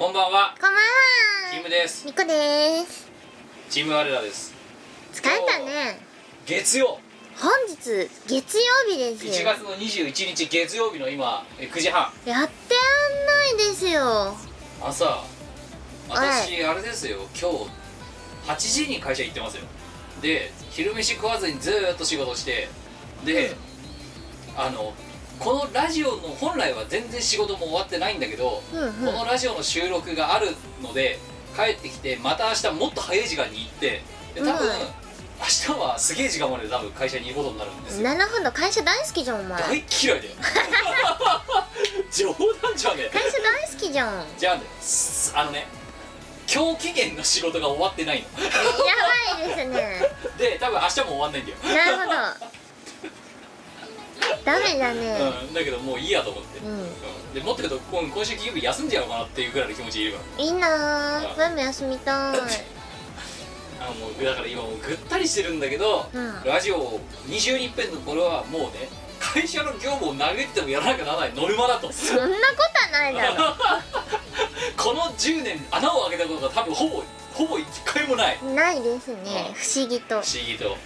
こんばんは。こんばんは。キムです。みこです。チーム我らです。疲れたね。月曜。本日月曜日です1よ月の21日月曜日の今え9時半。やってらんないですよ。朝。は私あれですよ。今日8時に会社行ってますよ。で昼飯食わずにずーっと仕事して。で、あのこのラジオの本来は全然仕事も終わってないんだけど、うんうん。このラジオの収録があるので帰ってきてまた明日もっと早い時間に行ってで多分、うん。明日はすげえ時間まで多分会社にいることになるんですよ。なるほど会社大好きじゃんお前。大会嫌いだよ。冗談じゃねえ。社大好きじゃん。やじゃあねすあのね今日期限の仕事が終わってないの。ばいですね。で多分明日も終わんないんだよ、なるほど ダメだね。うん、だけどもういいやと思って、うん。うん。でもっと言うと今今週金曜日休んじゃおうかなっていうぐらいの気持ちでいるかいいな。ぁママ休みたい。ら あもうだから今もうぐったりしてるんだけど、うん。ラジオ2週に一遍の頃はもうね会社の業務を投げてもやらなきゃならないノルマだと。そんなことはないだろ。この10年穴を開けたことが多分ほぼほぼ1回もない。ないですね。不思議と。不思議と。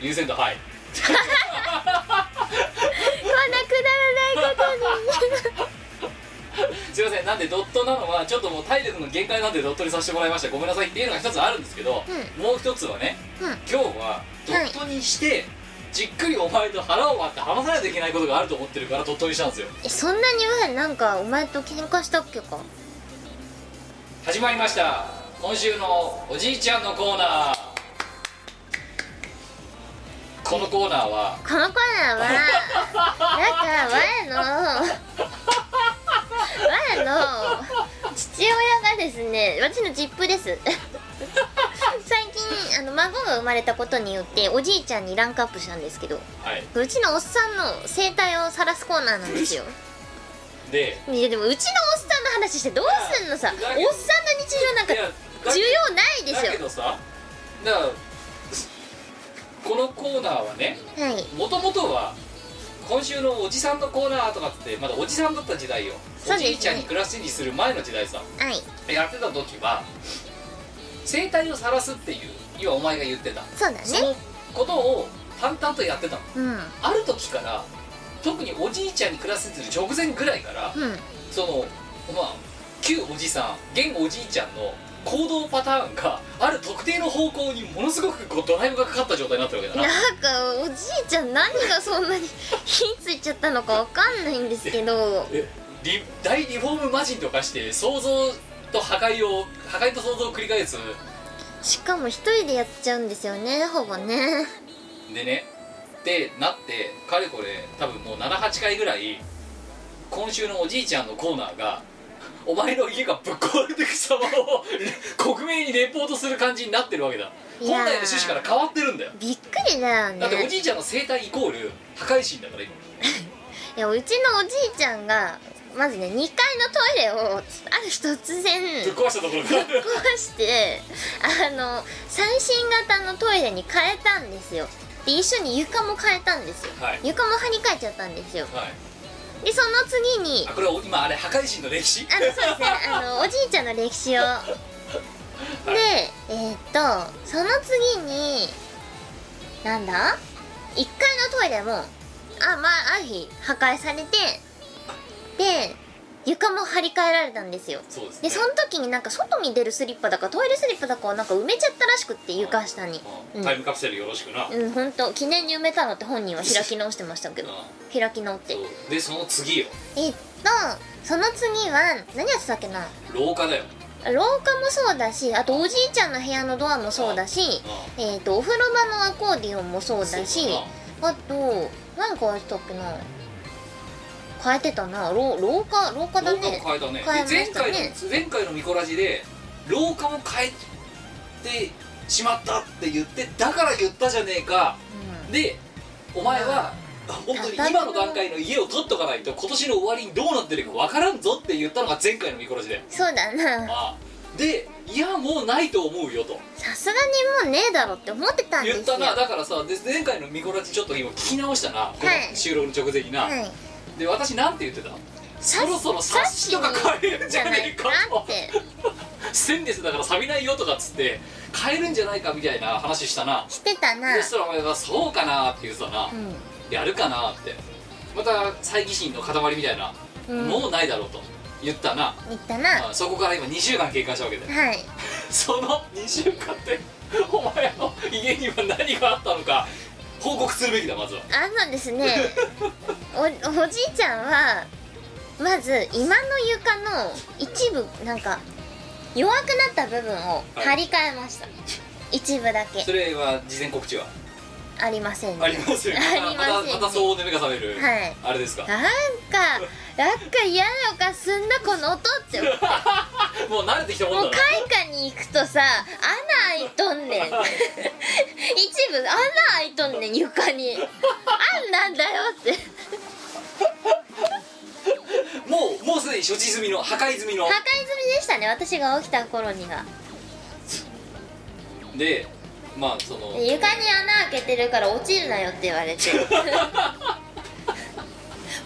優先度はいすいません。なんでドットなのはちょっともう体力の限界なんでドットにさせてもらいました。ごめんなさいっていうのが一つあるんですけど、もう一つはねにうん。今日はドットにして、じっくりお前と腹を割って話さないといけないことがあると思ってるからドットにしたんですよ。えそんなに前なんかお前と喧嘩したっけか？始まりました。今週のおじいちゃんのコーナーこのコーナーは。このコーナーはなんか前の 前の父親がですね私のジップです。最近あの孫が生まれたことによっておじいちゃんにランクアップしたんですけどはい。うちのおっさんの生態を晒すコーナーなんですよ。でいやでもうちのおっさんの話してどうすんのさおっさんの日常なんかいやだ需要ないでだけすよどさだからこのコーナーはねはい。もともとは今週のおじさんのコーナーとかってまだおじさんだった時代よ、おじいちゃんにクラスチェンジする前の時代さ。はい。やってた時は生態を晒すっていう今お前が言ってた。そうだね。そのことを淡々とやってたの。うん。ある時から特におじいちゃんにクラスチェンジする直前ぐらいから、うん。そのまあ旧おじさん現おじいちゃんの行動パターンがある特定の方向にものすごくこうドライブがかかった状態になってるわけだな。なんかおじいちゃん何がそんなに火ついちゃったのかわかんないんですけど。えリ大リフォーム魔人とかして想像と破壊を破壊と想像を繰り返す。しかも一人でやっちゃうんですよねほぼね。でねってなってかれこれ多分もう78回ぐらい今週のおじいちゃんのコーナーがお前の家がぶっ壊れてく様を克明にレポートする感じになってるわけだ。本来の趣旨から変わってるんだよ。びっくりだよね。だっておじいちゃんの生態イコール破壊神だから今。いやうちのおじいちゃんがまずね2階のトイレをある日突然ぶっ壊したところぶっが壊してあの最新型のトイレに変えたんですよ。で一緒に床も変えたんですよ、はい。床も張り替えちゃったんですよ。はいでその次にあこれは今あれ破壊神の歴史？あのそうですね。あのおじいちゃんの歴史を。でえーっとその次になんだ？1階のトイレもあまあある日破壊されてで床も張り替えられたんですよ。そうですね。でその時になんか外に出るスリッパだかトイレスリッパだかをなんか埋めちゃったらしくって床下に。うん。タイムカプセルよろしくな、うん本当記念に埋めたのって本人は開き直してましたけどうん開き直って。そう。でその次よ。えっとその次は何やってたっけな。廊下だよ。廊下もそうだしあとおじいちゃんの部屋のドアもそうだしうえっとお風呂場のアコーディオンもそうだしそうだあと何かやってたっけな変えてたな。廊廊下廊下だ廊下もね変えたね。変えまで前回したね。の前回のミコラジで廊下も変えてしまったって言ってだから言ったじゃねえか。うん。でお前は本当に今の段階の家を取っとかないと今年の終わりにどうなってるか分からんぞって言ったのが前回のミコラジで。そうだな。ああでいやもうないと思うよと。さすがにもうねえだろって思ってたんですよ。言ったな。だからさで前回のミコラジちょっと今聞き直したな。こはい。の収録の直前にな、はいで私なんて言ってた？さそろそろ冊子とか変えるんじゃねえかと。ってステンレスだから錆びないよとかっつって変えるんじゃないかみたいな話したな。してたな。そしたらお前が「そうかな」って言ってたな、うん。やるかなって。また猜疑心の塊みたいな、うん。もうないだろうと。言ったな、言ったな。あそこから今2週間経過したわけで。はい。その2週間でお前の家には何があったのか報告するべきだまずは。あのですね おおじいちゃんはまず今の床の一部なんか弱くなった部分を張り替えました、一部だけ。それは事前告知は？ありませんありますよね。ありませんね。たまたそうお目が覚める、はい。あれですか？なんかなんか嫌な予感すんなこの音ってもう もう慣れてきたもんだ。な開花に行くとさ穴開いとんねん。一部穴開いとんねん床に。あんなんだよって。もうもうすでに処置済みの破壊済みの。破壊済みでしたね私が起きた頃には。でまあその。で床に穴開けてるから落ちるなよって言われて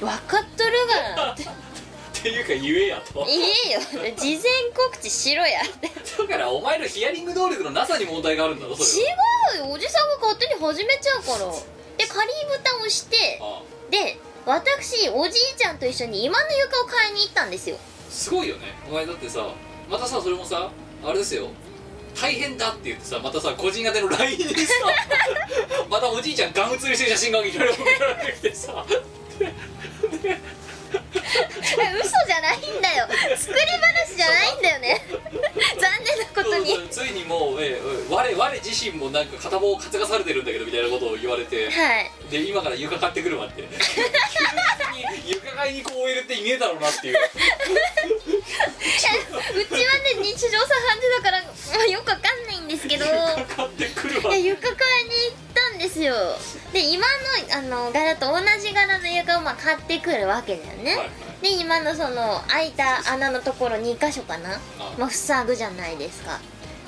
分かっとるがなって。っていうか言えやと。言えよ。事前告知しろやって。だからお前のヒアリング能力のなさに問題があるんだろそれは。違うよ。おじさんが勝手に始めちゃうから。で仮蓋をしてあで私おじいちゃんと一緒に今の床を買いに行ったんですよ。すごいよね。お前だってさまたさそれもさあれですよ。大変だって言ってさまたさ個人宛ての LINE にさ またおじいちゃんガン写りしてる写真がいろいろ送られてきてさで で 嘘じゃないんだよ。作り話じゃないんだよね。残念なことに。ついにもう、ええ我我自身もなんか片棒を担がされてるんだけどみたいなことを言われてはい。で今から床買ってくるわって。急に床買いにこう終えるっていねえだろうなっていう。うちはね日常茶飯事だから、まあ、よくわかんないんですけど。床買ってくるわいや床買いに行ったんですよ。で今のあの柄と同じ柄の床をまあ買ってくるわけだよね、はいはい。で今のその開いた穴のところ2箇所かな。あまあ塞ぐじゃないですか。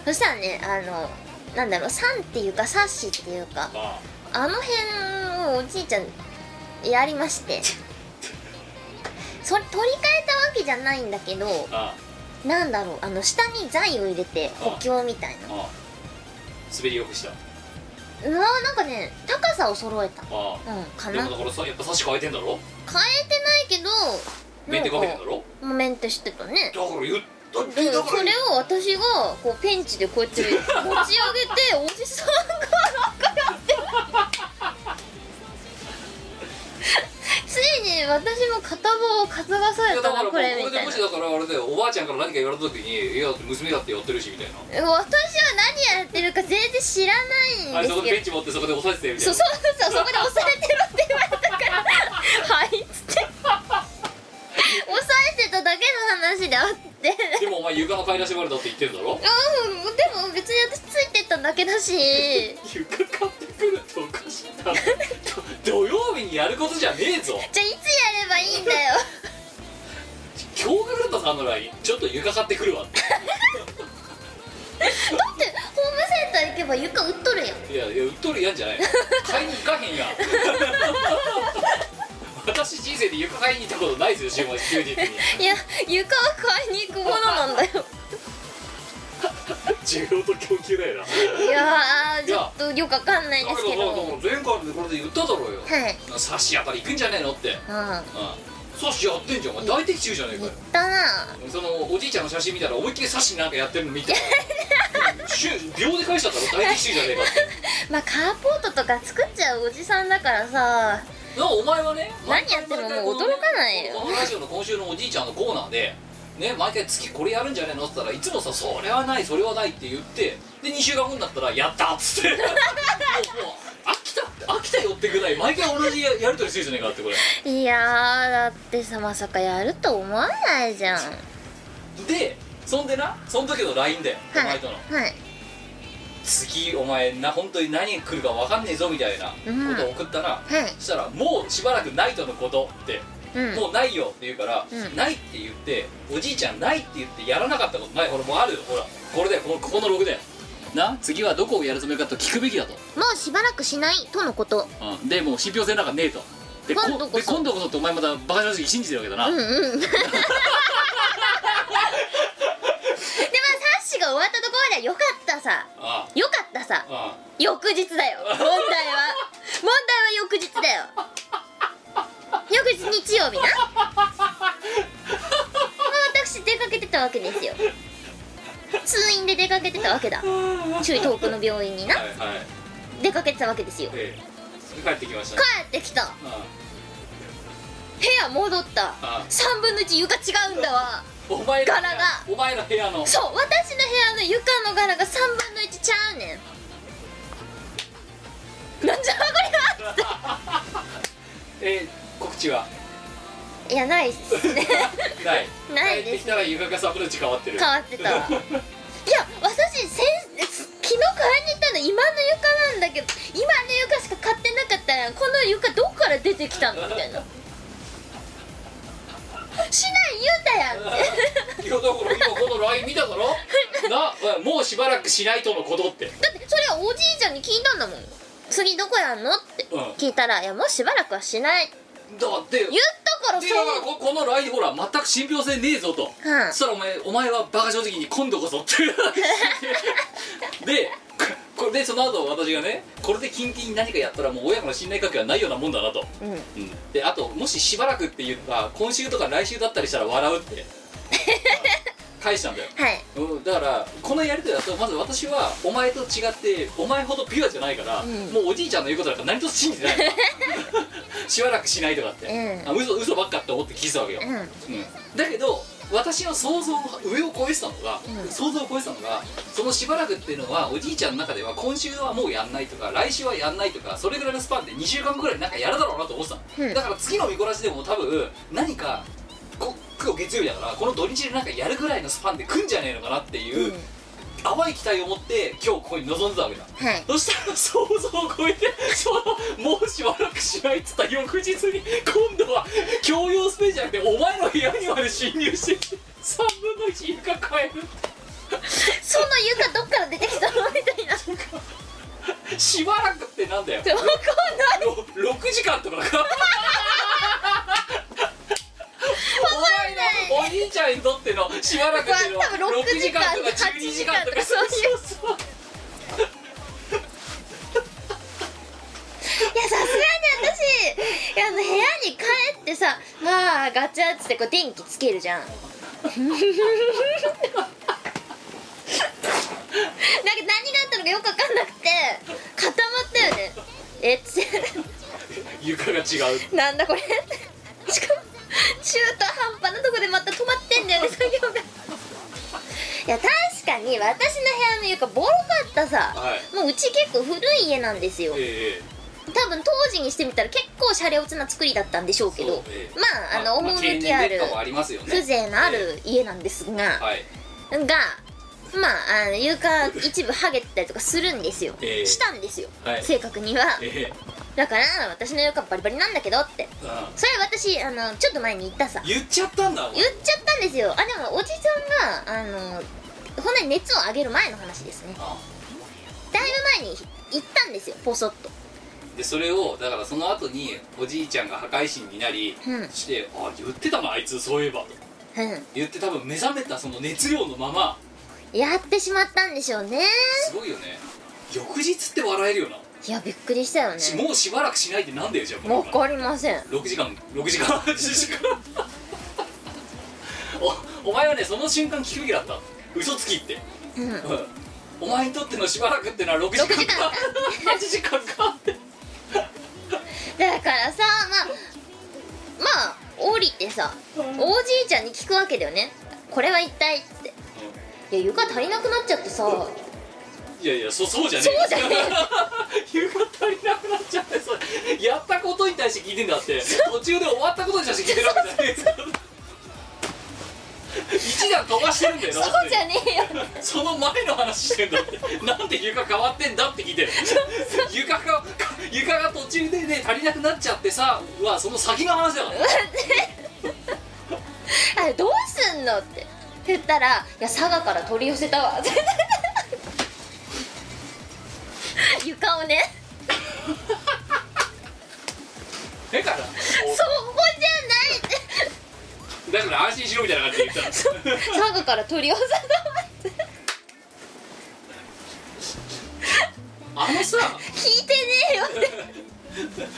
そしたらねあのなんだろう酸っていうかサッシっていうかああ。の辺をおじいちゃんやりまして。それ取り替えたわけじゃないんだけどあなんだろうあの下に材を入れて補強みたいな。滑りよくした。あうわなんかね高さを揃えた。あうんかでな。変もだからさやっぱ差し替えてんだろ？えてないけどメンテかけてんだろ？もうメンテしてたね。だから言ったっだからそれを私がこうペンチでこうやって持ち上げておじさんが私も片棒を担がされたなこれみたいな。れでもしだからあれだよおばあちゃんから何か言われた時に「いや娘だってやってるし」みたいな。私は何やってるか全然知らあないんですけど。れそこでペンチ持ってそこで押さえててみたいな。そうそうそうそこで押さえてろって言われたから。はいえてただけの話であって。でもお前床の買い出しまでだって言ってるだろ？うんでも別に私ついてっただけだし。床買ってくるっておかしいだろ。土曜日にやることじゃねえぞ。じゃあいつやればいいんだよ。驚愕だったさあの LINE ちょっと床買ってくるわって。だってホームセンター行けば床売っとるやん。いやいやうっとるやんじゃない。買いに行かへんやん私人生で床買いに行ったことないですよ週末休日に。いや床は買いに行くものなんだよ。需要と供給だよな。いやーちょっとよくわかんないですけど。前回でこれで言っただろうよ。はい。差し当たり行くんじゃねえのって、うん。うん、サッシやってんじゃん大的中じゃねえかよ。言ったな。そのおじいちゃんの写真見たら思いっきりサッシなんかやってるの見て 秒で返しちゃったろ大的中じゃねえかって。まあカーポートとか作っちゃうおじさんだからさ。なお前はね何やってももう驚かないよ。このラジオの今週のおじいちゃんのコーナーでね毎回月これやるんじゃねえのって言ったらいつもさそれはないそれはないって言ってで2週間後になったらやったっつって。もうもう飽きた飽きたよってぐらい毎回同じややりとりするじゃねえかってこれ。いやーだってさまさかやると思わないじゃん。はでそんでなその時の LINE でお前いとの。はい次お前な本当に何来るか分かんねえぞみたいなことを送ったら、はいそしたらもうしばらくないとのことってうん。もうないよって言うから、うん。ないって言っておじいちゃんないって言ってやらなかったことないほらもうあるよ。ほらこれだよこのここのログだよ。な次はどこをやるつもりかと聞くべきだと、もうしばらくしないとのこと。うん、でもう信憑性なんかねえと。で今度こそ。で今度こそってお前またバカ正直信じてるわけだな、うんうん でまあサッシが終わったところではよかったさ。あよかったさ。ああ。翌日だよ。問題は。問題は翌日だよ。翌日日曜日な。まあ私出かけてたわけですよ。通院で出かけてたわけだ。ちょい遠くの病院にな。あはいはい。出かけてたわけですよ。ええ。帰ってきました帰ねってきた。あ部屋戻った。あ3分の1床違うんだわお前の柄が。お前の部屋の。そう私の部屋の床の柄が3分の1ちゃうねん。なんじゃこれは えー告知は？いやないっすね。ない。ないです。帰ってきたら床が3分の1変わってる。変わってた。わ いや私先昨日買いに行ったの今の床なんだけど今の床しか買ってなかったやん。この床どっから出てきたのみたいなしない言うたやんって。いやだから今この LINE 見ただろ？なもうしばらくしないとのことって。だってそれはおじいちゃんに聞いたんだもん。次どこやんの？って。うん。聞いたら「いやもうしばらくはしない」だって。言ったからでだかここの LINE ほら全く信憑性ねえぞと、うん。そしたらお前お前はバカ正直に今度こそって でこれでその後私がねこれでキンキンに何かやったらもう親子の信頼関係はないようなもんだなと、うん。うん、であともししばらくって言った今週とか来週だったりしたら笑うって 返したんだよ。はい。うん、だからこのやり取りだとまず私はお前と違ってお前ほどピュアじゃないから、うん。もうおじいちゃんの言うことなんか何とも信じてない しばらくしないとかって、うん。あ嘘嘘ばっかって思って聞いてたわけよ、うん。うん。だけど私の想像の上を超えてたのが、うん。想像を超えてたのがそのしばらくっていうのはおじいちゃんの中では今週はもうやんないとか来週はやんないとかそれぐらいのスパンで2週間ぐらいなんかやるだろうなと思ってたの、うん。だから次の見こらしでも多分何かこ今日月曜日だからこの土日でなんかやるぐらいのスパンで来んじゃねえのかなっていう、淡い期待を持って今日ここに臨んでたわけだ。はい。そしたら想像を超えてそのもうしばらくしないっつった翌日に今度は共用スペースじゃなくてお前の部屋にまで侵入してきて3分の1床変える。その床どっから出てきたの？みたいな。しばらくってなんだよ。分かんないろ6時間とかかお前のおじいちゃんにとってのしばらくのは多分6 6時間とか8 12時間とか。そういうそう。いやさすがに私あの部屋に帰ってさまあガチャってこう電気つけるじゃん。なんか何があったのかよく分かんなくて固まったよね。えっつって。床が違う。なんだこれ。しかも中途半端なとこでまた止まってんだよね作業が。いや確かに私の部屋の床ボロかったさ、はい。もううち結構古い家なんですよ。え多分当時にしてみたら結構シャレオツな作りだったんでしょうけど。ええ。まああのま趣あるますよね。風情のある家なんですが、はいがまああの床一部剥げてたりとかするんですよ、ええ。したんですよ、はい。正確には。ええ。だから私の床バリバリなんだけどって。うんそれ私あのちょっと前に言ったさ。言っちゃったんだ。お前言っちゃったんですよ。あでもおじさんがあのほんなに熱を上げる前の話ですね。あだいぶ前に言ったんですよポソッと。でそれをだからその後におじいちゃんが破壊神になり、うん。して「あ言ってたなあいつそういえば」とうん。言って多分目覚めたその熱量のままやってしまったんでしょうね。すごいよね。翌日って笑えるよな。いやびっくりしたよね。しもうしばらくしないってなんだよじゃあわかりません。6時間6時間8時間。おお前はねその瞬間聞くべきだった。嘘つきって、うん。うんお前にとってのしばらくってのは6時間6時間か。8時間かって。だからさまあまあ降りてさおじいちゃんに聞くわけだよね。これは一体いや床足りなくなっちゃってさ。いやいやそそうじゃねそうじゃねえ。湯が 足りなくなっちゃってそれやったことに対して聞いてんだって。途中で終わったことに対して聞いてるわけじゃないですか一段飛ばしてるんだよなそうじゃねえよ。その前の話してんだってなんで床変わってんだって聞いてる。床が床が途中でね足りなくなっちゃってさはその先の話だから。あれどうすんのって言ったら「いや佐賀から取り寄せたわ」床をね。だから？そこじゃない。ってだから安心しろみたいな感じで言ったら佐賀から取り寄せたわって。あのさ。聞いてねえよって。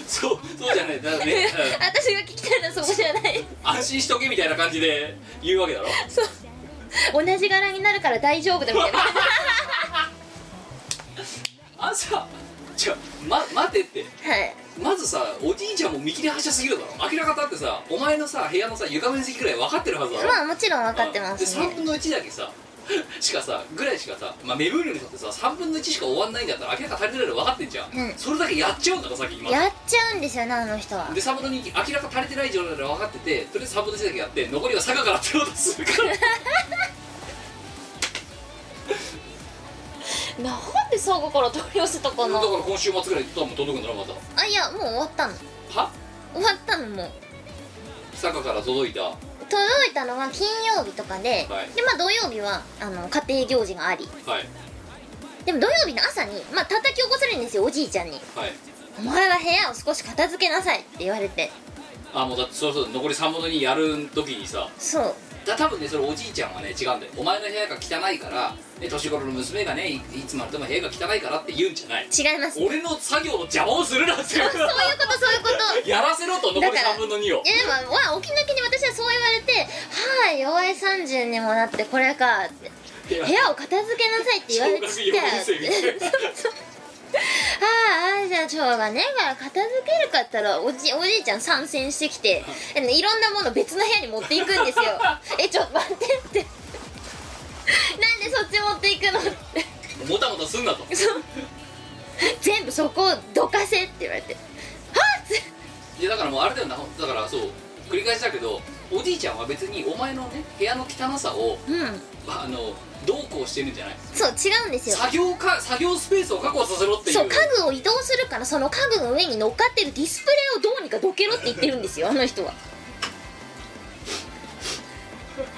そうそうじゃない。だからね、私が聞きたいのはそこじゃない。うん安心しとけみたいな感じで言うわけだろ。そう同じ柄になるから大丈夫だみたいな。あんさじゃま待てって。はい。まずさおじいちゃんも見切り発車すぎるだろ。明らかだってさお前のさ部屋のさ床面積くらい分かってるはずだろ。まあもちろん分かってますで3ね分の1だけさ しかさぐらいしかさ、まあ、目分量にとってさ3分の1しか終わんないんだったら明らか足りてないの分かってんじゃん、うん。それだけやっちゃうんだからさっき今やっちゃうんですよねあの人は。で3分の2明らか足りてない状態で分かっててとりあえず3分の1だけやって残りは坂から手を出するから。なんで佐賀から取り寄せたかな？だから今週末ぐらい多分届くんだろまた。あいやもう終わったの。は？終わったのもう。坂から届いた。は届いたのが金曜日とかで、はい。でまあ土曜日はあの家庭行事があり。い。でも土曜日の朝にまあ叩き起こされるんですよおじいちゃんに。はい「お前は部屋を少し片付けなさい」って言われて。あもうだってそろそろ残り3分の2やる時にさそうだ多分ねそれおじいちゃんはね違うんだよ。お前の部屋が汚いから、ね、年頃の娘がねいいつまでも部屋が汚いからって言うんじゃない。違います。俺の作業の邪魔をするなってそういうことそういうこと。やらせろと残りだから3分の2を。いやでもまあ起き抜けに私はそう言われて「はい弱い30にもなってこれか」って「部屋を片付けなさい」って言われて。小学四年生みたいな ああじゃあしょうがねえから片付けるかったらおじおじいちゃん参戦してきてえいろんなもの別の部屋に持っていくんですよ。えちょっと待ってって。なんでそっち持っていくの？ってもたもたすんなと。全部そこをどかせって言われて。はっついやだからもうあれだよな。だからそう繰り返しだけどおじいちゃんは別にお前のね部屋の汚さをうん。あのどうこうしてるんじゃない？そう違うんですよ。作業か作業スペースを確保させろっていう。そう家具を移動するからその家具の上に乗っかってるディスプレイをどうにかどけろって言ってるんですよあの人は。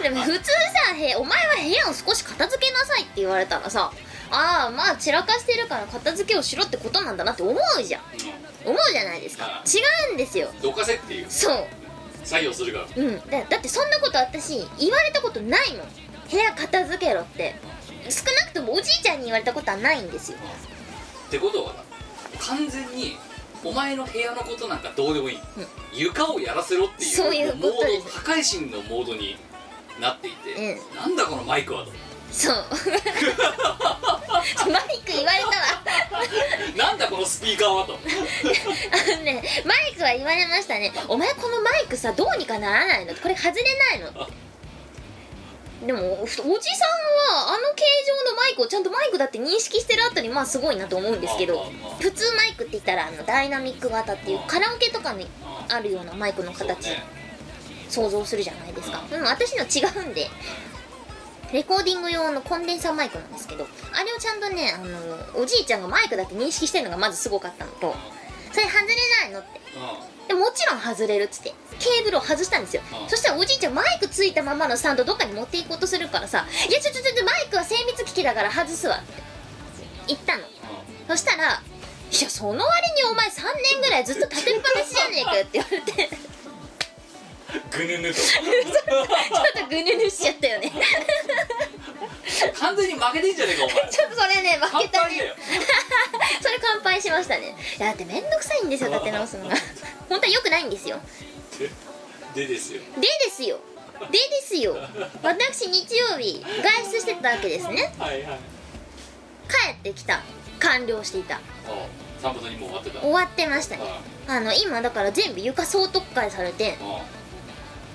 でも普通さへ「お前は部屋を少し片付けなさい」って言われたらさああまあ散らかしてるから片付けをしろってことなんだなって思うじゃん。思うじゃないですか。あ違うんですよ。うんどかせっていう。そう。作業するから。うん。だだってそんなこと私言われたことないもん部屋片付けろって。少なくともおじいちゃんに言われたことはないんですよ。ってことは完全にお前の部屋のことなんかどうでもいい、床をやらせろっていうそういうことモーですド破壊神のモードになっていて、うなんだこのマイクはと。そう。マイク言われたわ。なんだこのスピーカーはと。あのねマイクは言われましたね「お前このマイクさどうにかならないの?」これ外れないの?」ってでもおじさんはあの形状のマイクをちゃんとマイクだって認識してるあたりまあすごいなと思うんですけど普通マイクって言ったらあのダイナミック型っていうあカラオケとかにあるようなマイクの形ね。想像するじゃないですか。うんでも私の違うんでレコーディング用のコンデンサーマイクなんですけどあれをちゃんとねあのおじいちゃんがマイクだって認識してるのがまずすごかったのとそれ外れないのってでもちろん外れるっつって。ケーブルを外したんですよ。うん。そしたらおじいちゃんマイクついたままのスタンドどっかに持っていこうとするからさ「いやちょちょちょちょマイクは精密機器だから外すわ」って。言ったの。そしたら「いやその割にお前3年ぐらいずっと立てっぱなしじゃねえかよ」って言われて。ちょぐぬぬと。っとぐぬぬしちゃったよね。完全に負けてんじゃねえかお前。ちょっとそれね負けたね。それ乾杯敗しましたね。だってめんどくさいんですよ立て直すのがは良くないんですよ。でですよ。でですよ。でですよ。私日曜日外出してたわけですね。はいはい。帰ってきた。完了していた。あ散歩にもう終わってた。終わってましたねああ。の今だから全部床総特化されてあ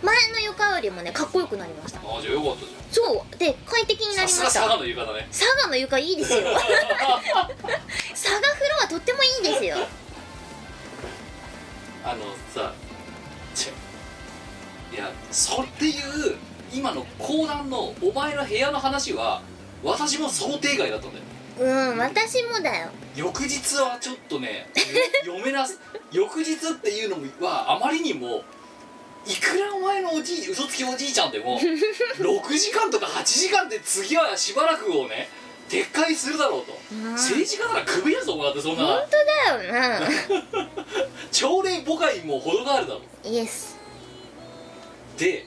前の床よりもねかっこよくなりました。ああじゃあよかったじそう。で快適になゃんりました。さすが佐賀の床だね。佐賀の床いいですよ。佐賀風呂はとってもいいですよあのさいやそれっていう今の講談のお前の部屋の話は私も想定外だったんだよ。うん私もだよ。翌日はちょっとねよ 読めなす翌日っていうのはあまりにもいくらお前のおじい嘘つきおじいちゃんでも6時間とか8時間で次はしばらくをね撤回するだろうと、うん。政治家ならクビやぞお前だってそん本な当だよな。朝礼誤解も程があるだろう。イエスで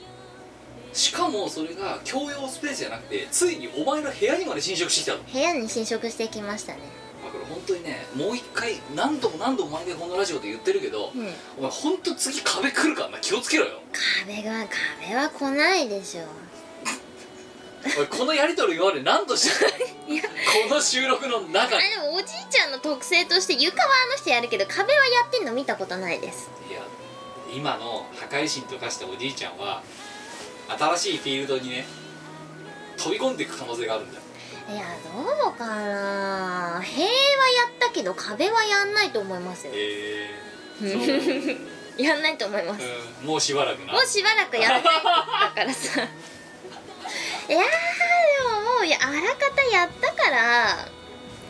しかもそれが共用スペースじゃなくてついにお前の部屋にまで侵食してきたの。部屋に侵食してきましたね。だから本当にねもう一回何度も何度も毎回このラジオで言ってるけど、うん。お前本当次壁来るからな気をつけろよ。壁が壁は来ないでしょお いこのやり取り今まで何度してたいや。この収録の中あにでもおじいちゃんの特性として床はあの人やるけど壁はやってんの見たことないです。いや今の破壊神と化したおじいちゃんは新しいフィールドにね飛び込んでいく可能性があるんだよ。いやどうかな。塀はやったけど壁はやんないと思いますよ。ええ。ー、そう、やんないと思います。うん、もうしばらくな。もうしばらくやらないだからさいやーでももういやあらかたやったから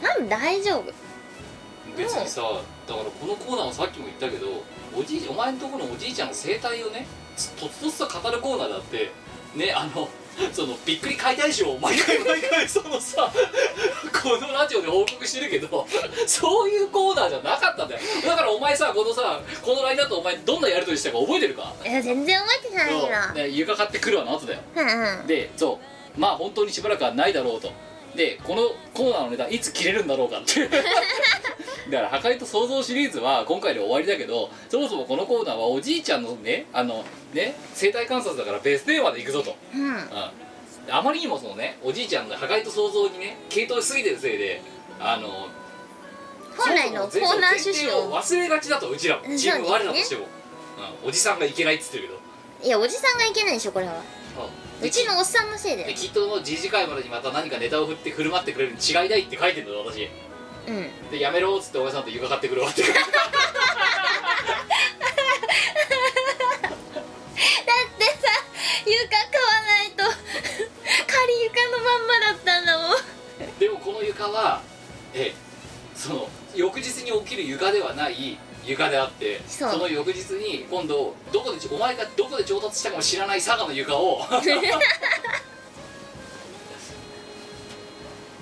なん大丈夫？別にさだからこのコーナーはさっきも言ったけどおじいお前のところのおじいちゃんの生態をねつとつとつと語るコーナーだってねあの そのびっくり解体ショーを毎回毎回そのさ このラジオで報告してるけど そういうコーナーじゃなかったんだよ。だからお前さこのさこのラインだとお前どんなやり取りしたか覚えてるか？いや全然覚えてないよね、床買ってくるわの後だよ。うんうん。でそう。まあ本当にしばらくはないだろうとでこのコーナーのネタいつ切れるんだろうかって。だから「破壊と創造」シリーズは今回で終わりだけどそもそもこのコーナーはおじいちゃんのねあのね生態観察だからベストテーマでいくぞと、うん。うん、あまりにもそのねおじいちゃんの破壊と創造にね傾倒しすぎてるせいであの本来のコーナー趣旨をを忘れがちだとうちらも。うんチームそうですね。我らとしても、うん、おじさんがいけないっつってるけど。いやおじさんがいけないでしょこれはうちのおっさんのせいでできっとの次次回までにまた何かネタを振って振る舞ってくれるに違いないって書いてるんだよ私。うん。でやめろっつってお前さんと床買ってくるわってでさ床買わないと 仮床のまんまだったんだもん。でもこの床はええその翌日に起きる床ではない床であってそう。の翌日に今度どこでお前がどこで調達したかも知らない佐賀の床を。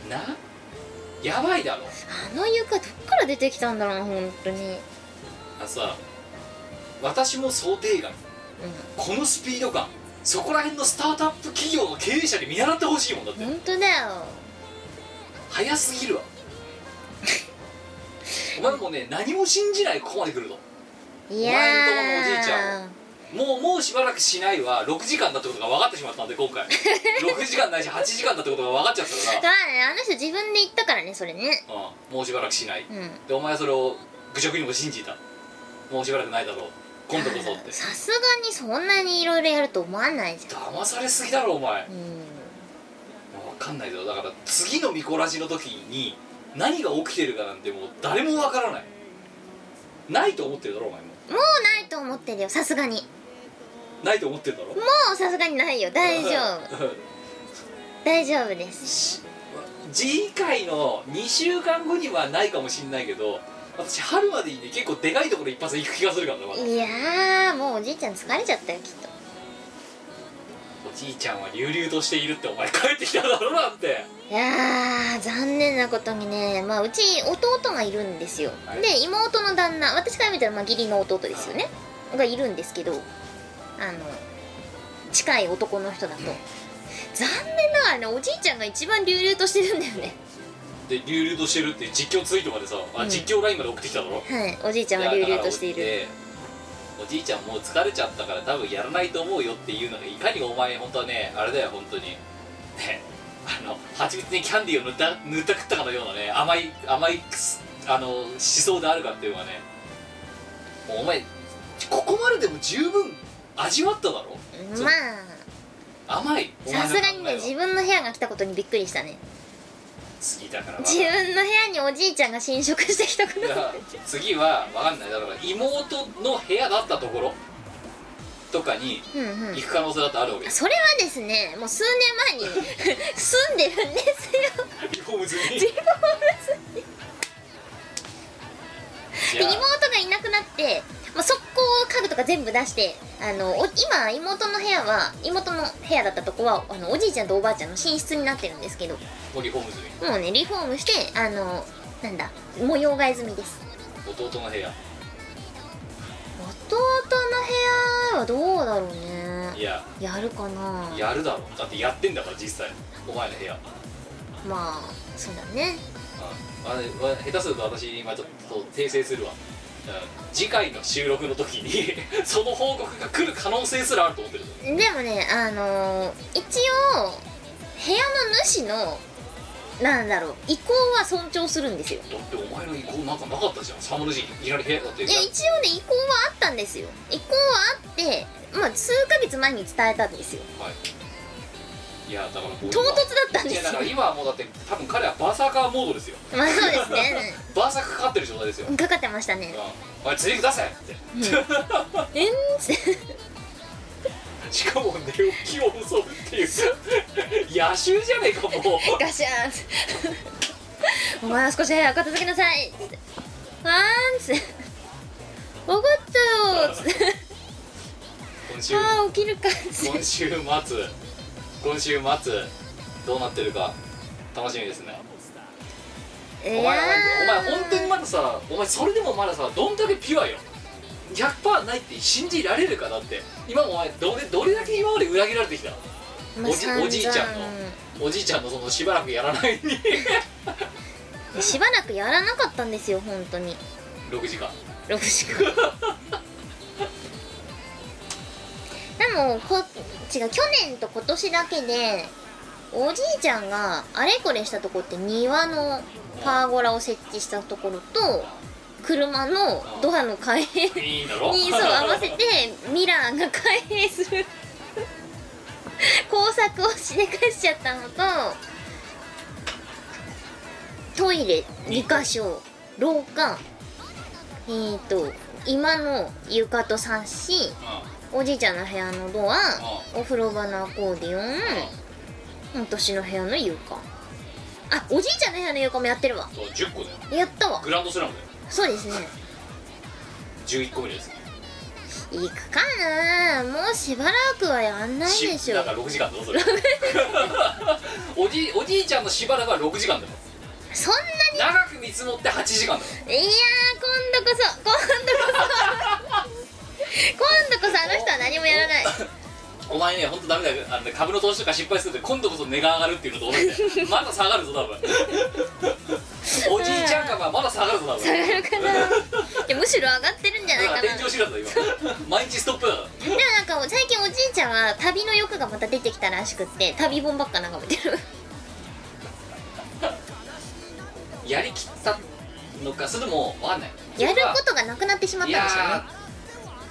な？やばいだろ。あの床どっから出てきたんだろうな本当に。あのさ私も想定外。うこのスピード感。そこら辺のスタートアップ企業の経営者に見習ってほしいもんだって。ん本当だよ。早すぎるわお前もうね何も信じないここまで来るといやー。お前んとこのおじいちゃんもうもうしばらくしないは6時間だってことが分かってしまったんで今回。6時間ないし8時間だってことが分かっちゃったかだからねあの人自分で言ったからねそれね。ら、うん、もうしばらくしない。うん。でお前はそれを愚直にも信じた。もうしばらくないだろう。今度こそって。さすがにそんなにいろいろやると思わないじゃん。騙されすぎだろお前。うん。分かんないぞ。だから次のミコラジの時に何が起きてるかなんてもう誰も分からない。ないと思ってるだろお前も。もうないと思ってるよさすがに。ないと思ってるだろ？もうさすがにないよ大丈夫。大丈夫です。次回の2週間後にはないかもしんないけど私春までにね結構でかいところ一発行く気がするからねまだ。いやーもうおじいちゃん疲れちゃったよきっと。おじいちゃんは隆々としているってお前帰ってきただろなんて。いやー残念なことにね。まあうち弟がいるんですよ、はい。で妹の旦那私から見たらまあ義理の弟ですよね。がいるんですけどあの近い男の人だと。残念ながらねおじいちゃんが一番隆々としてるんだよね。で流々としてるって実況ツイートまでさ、あうん。実況ラインまで送ってきただろはい。おじいちゃんは隆々としている。でおじいちゃんもう疲れちゃったから多分やらないと思うよっていうのがいかにお前本当はねあれだよ本当に。ねあの蜂蜜にキャンディーを塗 った塗った食ったかのようなね甘い甘いあの思想であるかっていうのがね。もうお前ここまででも十分味わっただろ？ま甘い？あさすがにね自分の部屋が来たことにびっくりしたね次だから自分の部屋におじいちゃんが侵食してきたことだから次は分かんない。だから妹の部屋だったところ。とかにうんうん。行く可能性だってあるわけ。ですそれはですねもう数年前に 住んでるんですよ。リフォーム済みリフォームじゃあで妹がいなくなって、まあ、速攻家具とか全部出してあのお今妹の部屋は妹の部屋だったとこはあのおじいちゃんとおばあちゃんの寝室になってるんですけど。もうリフォーム済み。もうねリフォームしてあのなんだ模様替え済みです。弟の部屋。弟の部屋はどうだろうね。いや。やるかな。やるだろだってやってんだから実際。お前の部屋。まあそうだね。ああれわ下手すると私今ちょっと訂正するわ。うん次回の収録の時に その報告が来る可能性すらあると思ってるでもねあの一応部屋の主のなんだろう意向は尊重するんですよ。だってお前の意向なんかなかったじゃんサムの時期いきなり部屋だって。いや一応ね意向はあったんですよ。意向はあってまあ数ヶ月前に伝えたんですよ。はいいやだから唐突だったんですよ。いやだから今はもうだって多分彼はバーサーカーモードですよ。まあそうですね。バーサークかかってる状態ですよ、うんかかってましたね。うん、お前釣り出せって。えん。ってしかも寝起きを襲うっていう。野襲じゃねえかもう。ガシャーン。お前は少し部屋片付けなさい。っつってあーんっつって。分かったよっつって。今週。ああ起きるかっつって。今週末今週末どうなってるか楽しみですね。いお前お前本当にまださお前それでもまださどんだけピュアよ。100%ないって信じられるかだって。今もお前どれどれだけ今まで裏切られてきたまあおじおじいちゃんの。散おじいちゃんのそのしばらくやらないに。々しばらくやらなかったんですよ本当に。6時間。6時間 でもこ違う去年と今年だけでおじいちゃんがあれこれしたとこって庭のパーゴラを設置したところと車のドアの開閉にそう合わせてミラーが開閉する。工作をしでかしちゃったのとトイレ2箇所廊下えーと今の床とサッシおじいちゃんの部屋のドアお風呂場のアコーディオン私の部屋の床。あおじいちゃんの部屋の床もやってるわ。そう10個だよ。やったわ。グランドスラムだよ。そうですね。11個目です行くかな。もうしばらくはやんないでしょ。だから6時間だぞそれ。おじおじいちゃんのしばらくは6時間だよ。そんな長く見積もって8時間だよ。いやー今度こそ今度こそ今度こそあの人は何もやらない。お前ね、ほんとダメだ。よあのね株の投資とか失敗すると今度こそ値が上がるっていうのと同じだよ。まだ下がるぞ多分。おじいちゃん株はまだ下がるぞ多分。下がるかな。いやむしろ上がってるんじゃないだかな天井知らずだ今。毎日ストップだからでもなんか最近おじいちゃんは旅の欲がまた出てきたらしくって旅本ばっか眺めてる。やりきったのかそれでも分かんない。やることがなくなってしまっいたんでしょうね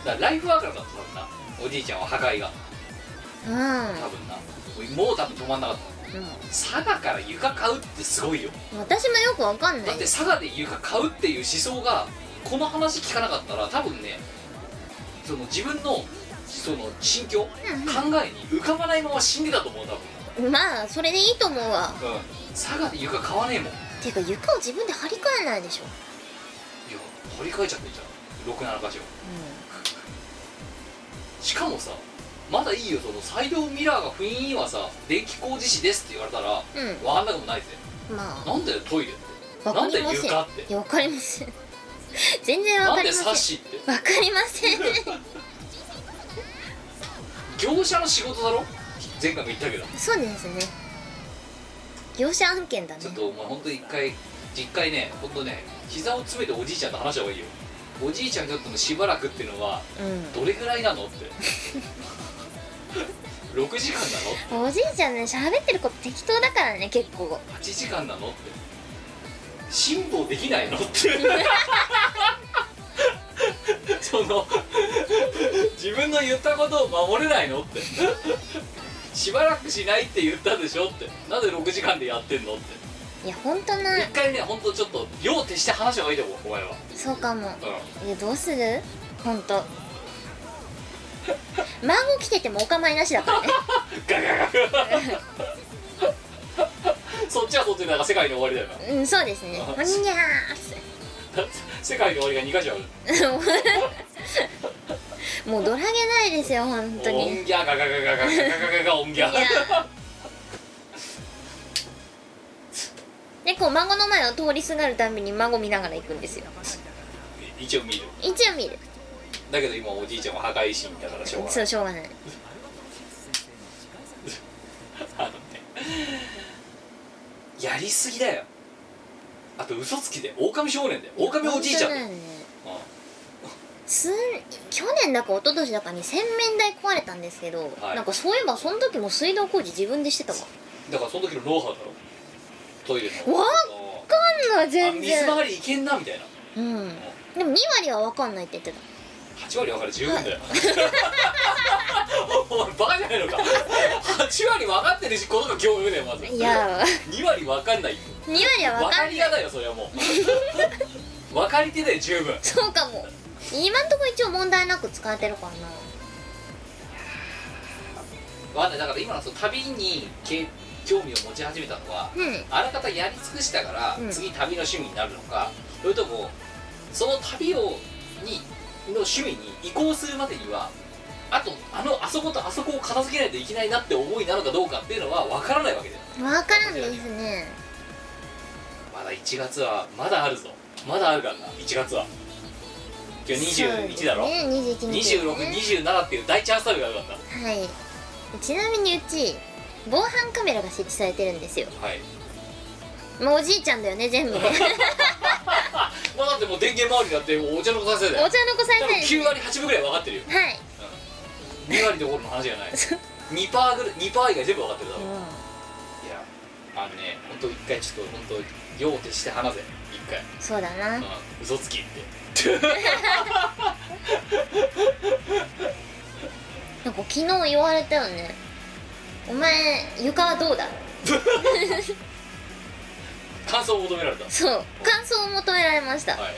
だからライフワークだったんだなおじいちゃんは破壊が。うん。多分な。もう多分止まんなかった。佐賀から床買うってすごいよ。うん私もよくわかんない。だって佐賀で床買うっていう思想がこの話聞かなかったら多分ねその自分のその心境、うん考えに浮かばないまま死んでたと思う多まあそれでいいと思うわ。分、うん、佐賀で床買わねえもん。いていうか床を自分で張り替えないでしょ。や張り替えちゃってんじゃん。67箇所しかもさまだいいよそのサイドミラーが不意にはさ電気工事士ですって言われたらうん。分かんなくもないぜ。まなんだよトイレって。あ わかりません。なんで床って。いやわかりません。全然わなんでかりません。サッシって？わかりません。業者の仕事だろ？前回も言ったけど。そうですね。業者案件だね。ちょっとお前本当一回実回ね本当ね膝を詰めておじいちゃんと話した方がいいよおじいちゃんにとってもしばらくっていうのはうん。どれぐらいなのって。6時間なの？おじいちゃんね喋ってること適当だからね結構。8時間なのって。辛抱できないのって。その自分の言ったことを守れないのって。しばらくしないって言ったでしょって。なぜ6時間でやってんのっていやほんとな。一回ね本当ちょっと用を徹して話した方がいいと思うお前は。そうかも。ういやどうする？ほんと。孫来ててもお構いなしだからね。ん ガガガガ。そっちはそっちでなんか世界の終わりだよな。うんそうですね。あほにゃー 世界の終わりが2箇所ある。もうドラゲないですよ本当オに。ンギャガガガガガガガガガガオンギャいでこう孫の前を通りすがるたびに孫見ながら行くんですよ。一応見る。一応見る。だけど今おじいちゃんは破壊神だからしょうがない。そうしょうがない。あのねやりすぎだよ。あと嘘つきで狼少年で狼おじいちゃんだよ。ね。うすん去年だか一昨年だかに洗面台壊れたんですけど、はい。なんかそういえばその時も水道工事自分でしてたわ。んだからその時のノウハウだろトイレの。わかんないあ全然。水回りいけんなみたいな。うん。でも2割は分かんないって言ってた。8割分かる十分だよ。お前バカじゃないのか。8割分かってるしこの子教育だよまず。いや。2割分かんない。よ2割は分分かんない。かり屋だよそれはもう。分かり手で十分。そうかも。今んとこ一応問題なく使えてるからな。わかんない。だから今のその旅にけ興味を持ち始めたのはうん。あらかたやり尽くしたから、うん。次旅の趣味になるのかそれともその旅をにの趣味に移行するまでにはあとあのあそことあそこを片付けないといけないなって思いなのかどうかっていうのは分からないわけだよ。分からんですね。まだ1月はまだあるぞ。まだあるからな1月は。今日21だろ、ね21日2627っていう大チャンス旅があるからはい。ちなみにうち防犯カメラが設置されてるんですよ。なはい。もうおじいちゃんだよね全部ね。まあだってもう電源周りだってお茶の子させだよ。お茶の子さん多分です9割8分ぐらい分かってるよ。はい、2割どころの話じゃない。2パーぐらい2パー以外全部分かってるだろ、いやあのね本当一回ちょっと本当用を徹して話せ。一回、そうだな。うん、嘘つきって。なんか昨日言われたよねお前床はどうだ？感想を求められた。そう。感想を求められました。はい。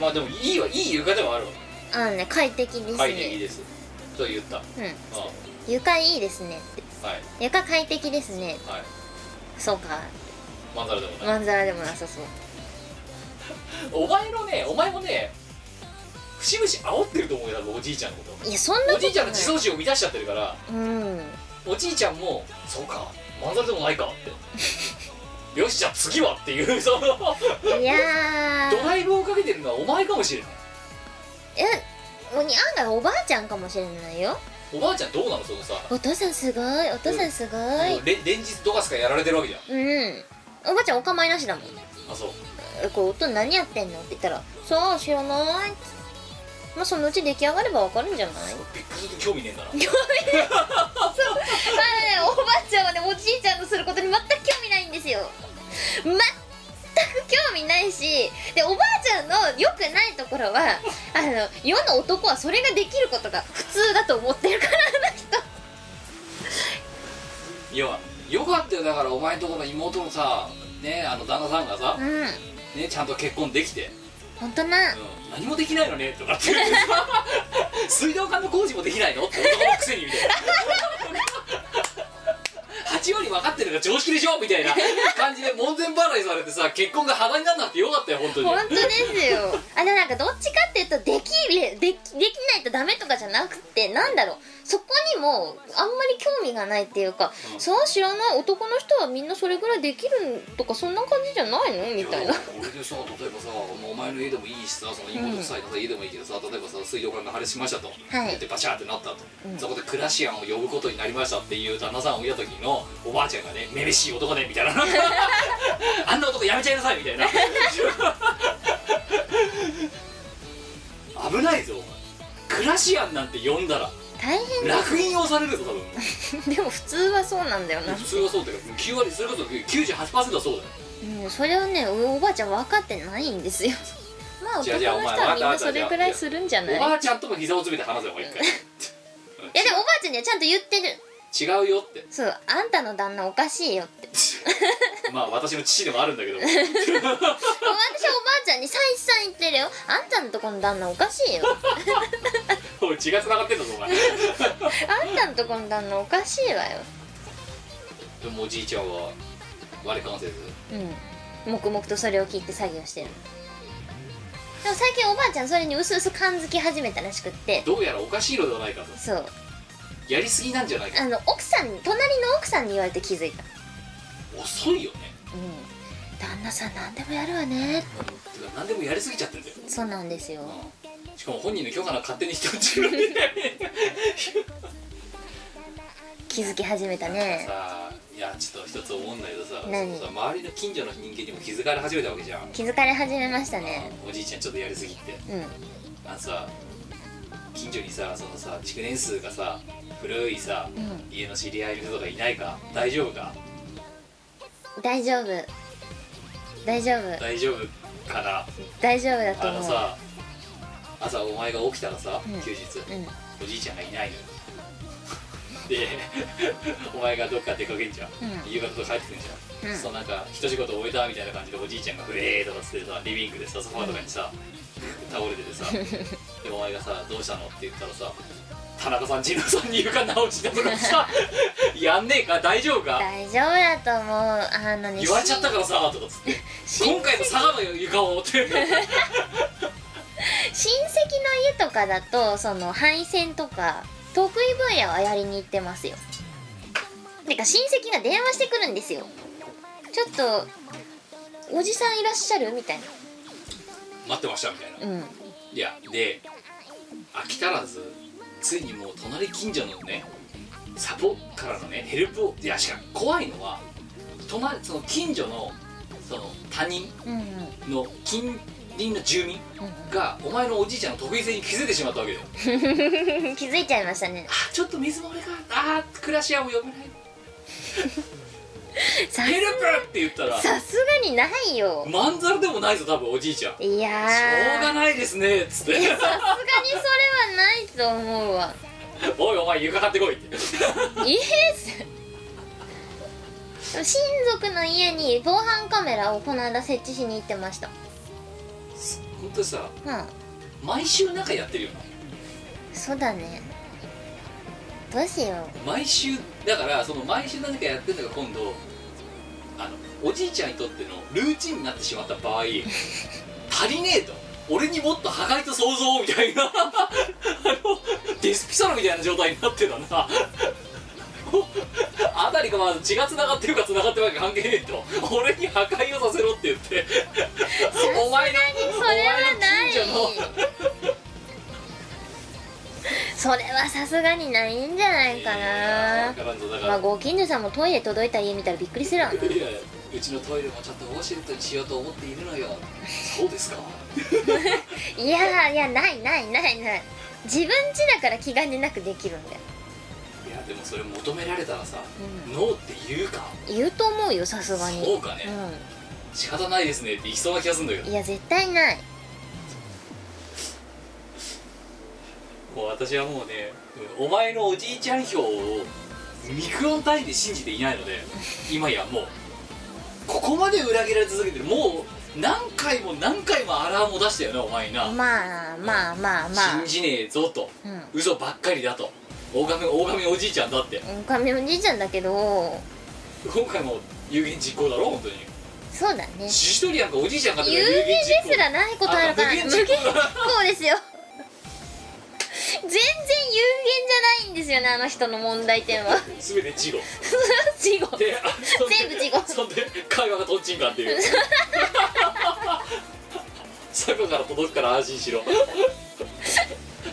まあでもいいはいい床ではあるわ。あのね快適ですね快適です。と言った、うん、うん床いいですねって。はい。床快適ですね。はい。そうか。まんざらでもない、まんざらでもなさそう。お前のねお前もね節々煽ってると思うよ多分おじいちゃんのこと。いやそんなことおじいちゃんの自走心を満たしちゃってるから。うんおじいちゃんもそうかまんざらでもないかって。よしじゃあ次はっていう そのいやー。ドライブをかけてるのはお前かもしれない。えおに案外おばあちゃんかもしれないよ。おばあちゃんどうなのそのさ。お父さんすごいお父さんすごい。れ連日どかすかやられてるわけじゃん。うん。おばあちゃんお構いなしだもん。あそう。えこれ音何やってんの？って言ったら「さあ知らない」まあそのうち出来上がればわかるんじゃない？興味ねえんだな。あのねおばあちゃんはねおじいちゃんのすることに全く興味ないんですよ。全く興味ないしでおばあちゃんの良くないところはあの世の男はそれができることが普通だと思ってるからあの人。いやよかったよ。だからお前んところの妹のさねあの旦那さんがさ、うん。ね、ちゃんと結婚できて、ほんとな。うん、何もできないのね。とかって。水道管の工事もできないの？って男のくせにみたいな。8割分かってるが常識でしょ？みたいな感じで門前払いされてさ結婚が肌になんなくてよかったよ本当に。本当ですよ。あでもなんかどっちかっていうとできるできできないとダメとかじゃなくてなんだろうそこにもあんまり興味がないっていうか、うん。さあ知らない男の人はみんなそれぐらいできるとかそんな感じじゃないのみたいな。や俺でさ例えばさお前の家でもいいしさその妹夫妻のさ家でもいいけどさ例えばさ水道管が破裂しましたと、はい。でバシャーってなったと、うん。そこでクラシアンを呼ぶことになりましたっていう旦那さんを見た時のおばあちゃんがね めめしい男ねみたいな。あんな男やめちゃいなさいみたいな。危ないぞクラシアンなんて呼んだら大変だ烙印をされるぞ多分。でも普通はそうなんだよな。普通はそうだよ。9割それこそ98%はそうだよ。うん、それをねおおばあちゃん分かってないんですよ。まあ男の人はみんなそれくらいするんじゃない？いやおばあちゃんとも膝を詰めて話せよお前一回。でもおばあちゃんにはちゃんと言ってる。違うよって。そうあんたの旦那おかしいよって。まあ私の父でもあるんだけど私はおばあちゃんに再三言ってるよ。あんたのとこの旦那おかしいよおい血が繋がってんだぞお前。あんたのとこの旦那おかしいわよ。でもおじいちゃんは我関せずうん。黙々とそれを聞いて作業してるでも最近おばあちゃんそれにうすうす感づき始めたらしくって。どうやらおかしいのではないかと。そう。やりすぎなんじゃないかあの奥さんに隣の奥さんに言われて気づいた。遅いよね。うん。旦那さん何でもやるわね。てか何でもやりすぎちゃってんだよ、そうなんですよ。うんしかも本人の許可な勝手にしてほしいのに。気づき始めたね。さあいやちょっと一つ思うんだけどさ何？そのさ周りの近所の人間にも気づかれ始めたわけじゃん、気づかれ始めましたね。うんおじいちゃんちょっとやりすぎって。うん。あのさ近所にさそのさ築年数がさ古いさ、うん。家の知り合いの人とかいないか？大丈夫か？大丈夫。大丈夫。大丈夫かな？大丈夫だと思う。あのさ朝お前が起きたらさ、うん。休日うん。おじいちゃんがいないのよ で お前がどっか出かけんじゃん、うん。夕方とか帰ってくんじゃん、うん。そうなんか一仕事終えたみたいな感じでおじいちゃんがフレーとかつってさリビングでさソファーとかにさ、倒れててさ でお前がさ「どうしたの?」って言ったらさ「田中さん陣内さんに床直しだ」とかさ「やんねえか？大丈夫か？大丈夫だと思う。あのね言われちゃったからさ」とかつって「親今回の佐賀の床を」って 親戚の家とかだとその配線とか得意分野はやりに行ってますよ。てか親戚が電話してくるんですよ。ちょっとおじさんいらっしゃるみたいな。待ってましたみたいな。うん。いやで飽き足らずついにもう隣近所のねサポからのねヘルプをいやしかも怖いのは隣その近所のその他人の近隣の住民うんがお前のおじいちゃんの得意性に気づいてしまったわけだよ。う ん気づいちゃいましたね。あちょっと水漏れがあー暮らし屋も読めない。さヘルプって言ったら。さすがにないよ。まんざらでもないぞ多分おじいちゃん。しょいやー。うがないですねっつって。さすがにそれはないと思うわ。おいお前床買ってこいって。いいっす親族の家に防犯カメラをこの間設置しに行ってました本当さうん。毎週なんかやってるよな。そうだね。どうしよ毎週だからその毎週何かやってるのが今度あのおじいちゃんにとってのルーチンになってしまった場合 足りねえと。俺にもっと破壊と想像みたいな あのデスピサロみたいな状態になってたなあたりがまず血が繋がってるか繋がってないか関係ねえと。俺に破壊をさせろって言って。お前のうそれはないお前の近所の。それはさすがにないんじゃないかな。まあご近所さんもトイレ届いた家見たらびっくりするわ。ないやうちのトイレもちょっとウォシュレットにしようと思っているのよ。そうですか。いやいやないないないない。自分家だから気兼ねなくできるんだよ、でもそれ求められたらさ、うん、ノーって言うか？言うと思うよさすがに。そうかね、仕方ないですねって言いそうな気がするんだけど。うんいや絶対ない。もう私はもうねお前のおじいちゃん票をミクロン単位で信じていないので 今やもうここまで裏切られ続けてる。もう何回も何回もアラームを出したよねお前にな、まあまあまあまあ。信じねえぞと。うん。嘘ばっかりだと大神大神おじいちゃんだって。おかみおじいちゃんだけど今回も有言実行だろ本当に。そうだね。一人やんかおじいちゃんかって有言ですらないことあるから。あ無実行ですよ。全然有限じゃないんですよねあの人の問題点は。全て事後事後全部事後そんで会話がとんちんかっていう。最後から届くから安心しろ。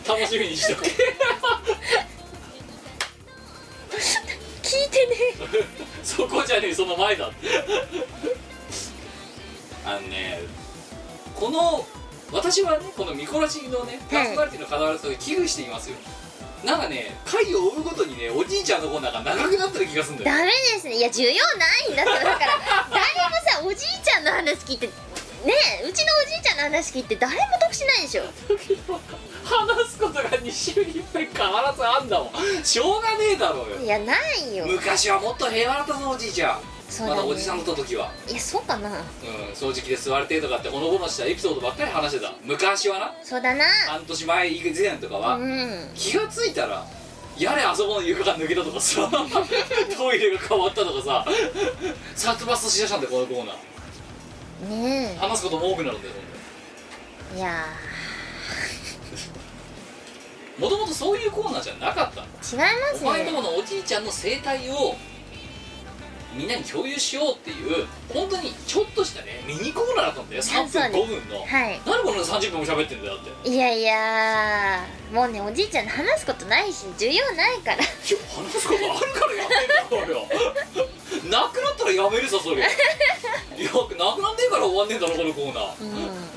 楽しみにしとけ聞いてね。そこじゃねえその前だって。あのねこの私はねこのミコラジのねパーソナリティの傍らと危惧していますよ。なんかね回を追うごとにねおじいちゃんのコーナーが長くなってる気がするんだよ。ダメですね。いや需要ないんだって。だから誰もさ おじいちゃんの話聞いてねえうちのおじいちゃんの話聞いて誰も得しないでしょ 話すことが2週に1回必ずあんだもん。しょうがねえだろうよ。いやないよ。昔はもっと平和だったぞおじいちゃん。そうだね。まだおじさんだった時は。いやそうかな。うん掃除機で座れてとかってほのぼのしたエピソードばっかり話してた。昔はな。そうだな。半年前以前とかは、うん。気がついたらやれあそこの床が抜けたとかさ。トイレが変わったとかさ。殺伐しだしたんだよこのコーナー。ね話すことも多くなるんだよえいやもともとそういうコーナーじゃなかった違いますお前のとねこのおじいちゃんの生態をみんなに共有しようっていう本当にちょっとしたねミニコーナーだったんだよ。3分そうです5分の。はい。何この30分も喋ってんだよだって。いやいやーもうねおじいちゃんに話すことないし需要ないから。いや話すことあるからやめんだろうよ。なくなったらやめるさそれ。いやなくなんねえから終わんねえんだろこのコーナー。うん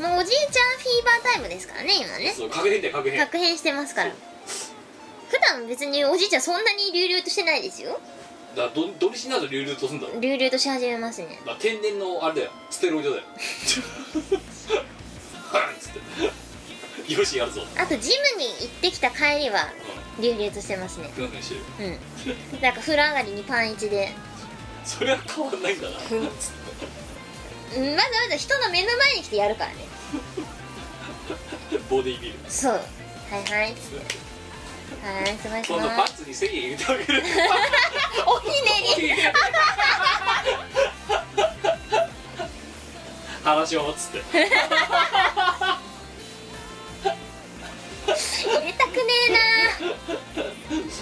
もうおじいちゃんフィーバータイムですからね今ね。そう確変だよ確変確変してますから。普段別におじいちゃんそんなに隆々としてないですよ。だからどどりしなと流々とすんだろ隆々とし始めますね。だから天然のあれだよ。ステロイドだよ。はいっつって。よしやるぞ。あとジムに行ってきた帰りは隆々としてますね。ふんふんしてるうん。なんか風呂上がりにパン一で。それは変わんないんだな。うんわざわざ人の目の前に来てやるからね。ボディビル。そう。はいはい。はいすごいすごい今度パンツに1000円入れてあげる。おひねり。話をっつって。入れたくね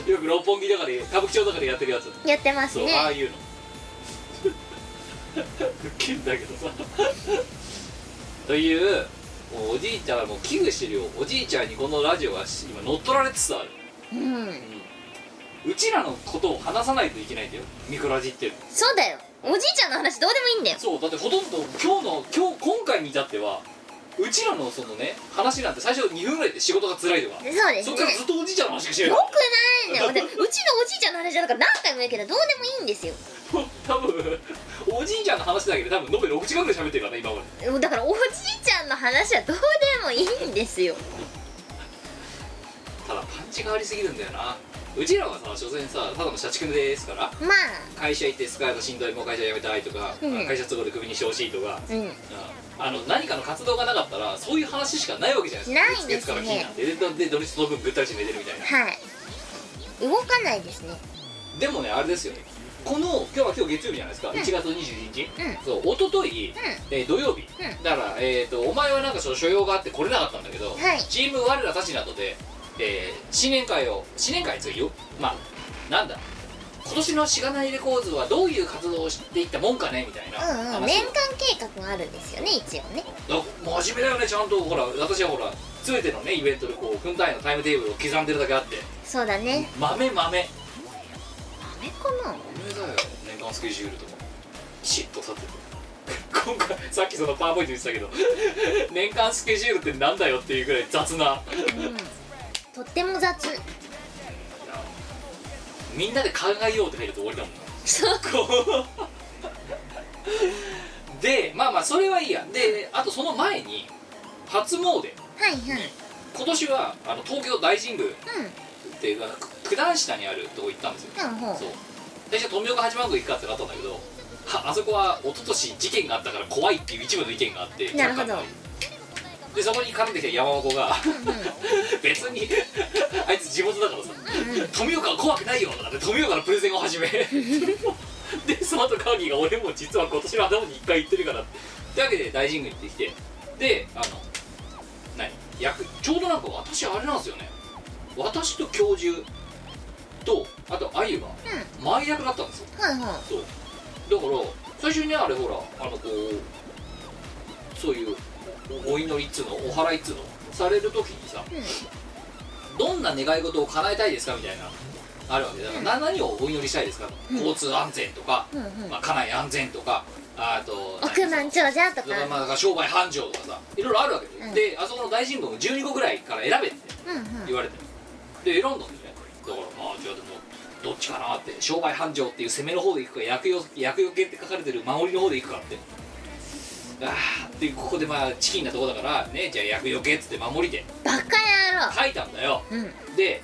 よく六本木とかで歌舞伎町とかでやってるやつ。えなやってますね。ああいうの。ウケんだけどさ。というもうおじいちゃんはもう危惧してるよおじいちゃんにこのラジオが今乗っ取られつつある、うん。うちらのことを話さないといけないんだよ。ミクラジってそうだよ。おじいちゃんの話どうでもいいんだよ。そう。だってほとんど今日の今日今回に至ってはうちらのそのね話なんて最初2分ぐらいで仕事が辛いとか。そうですね。そっからずっとおじいちゃんの話しかしてない。よくないんだよ。でうちのおじいちゃんの話だから何回も言うけどどうでもいいんですよ。多分おじいちゃんの話だけで多分延べ6時間ぐらい喋ってるからね今まで。だからおじいちゃんの話はどうでもいいんですよ。ただパンチがありすぎるんだよな。うちらはさ所詮さただの社畜ですから。まあ。会社行ってスカイのしんどいもう会社辞めたいとか、うん。会社都合でクビにしてほしいとか、うん。うんあの何かの活動がなかったらそういう話しかないわけじゃないですか。ないですね。月から金なんででで土日その分ぐったりして寝てるみたいな。はい。動かないですね。でもねあれですよこの今日は今日月曜日じゃないですか、1月21日、うん。そう一昨日、えー土曜日、うん。だから、えー、とお前はなんかその所用があって来れなかったんだけど、はい。チーム我らたちなどで、えー新年会を新年会つうよ。まあなんだ。今年のしがないレコーズはどういう活動をしていったもんかねみたいなうんうん。年間計画があるんですよね一応ね。だ真面目だよねちゃんと。ほら私はほら全てのねイベントでこう分単位のタイムテーブルを刻んでるだけあって。そうだね。豆豆豆ダメかな？だよ年間スケジュールとか。きちっと立てて。今回さっきそのパワーポイント言ってたけど。年間スケジュールってなんだよっていうぐらい雑な。うん。とっても雑。みんなで考えようって書いて終わりだもんな。そう。でまあまあそれはいいや。であとその前に初詣。はいはい。今年はあの東京大神宮。うって九段下にあるとこ行ったんですようんそう最初富岡八幡宮行くかってなったんだけどあそこは一昨年事件があったから怖いっていう一部の意見があってなるほどでそこに絡んできた山本が別にあいつ地元だからさ富岡は怖くないよとかって富岡のプレゼンを始めでその後カーギーが俺も実は今年の頭に一回行ってるからってというわけで大神宮行ってきてであの何役ちょうどなんか私あれなんですよね私と教授とあとあゆが前役だったんですよ。はいはそう。だから最初にねあれほらあのこうそういうおお祈りっつうのお祓いっつうのされる時にさどんな願い事を叶えたいですかみたいなあるわけだ。からな何をお祈りしたいですか？と、うん。交通安全とか、うんうん。まあ、家内安全とかあと億万長者とか。まあ商売繁盛とかさいろいろあるわけで、うん。であそこの大神文12個ぐらいから選べって言われてで選んだんだよね。だからまあじゃあでもどっちかなって。商売繁盛っていう攻めの方でいくか厄よ厄よけって書かれてる守りの方でいくかって。ああでここでまあチキンなとこだからねじゃあ厄よけっつって守りで。バカ野郎。書いたんだよ。うん。で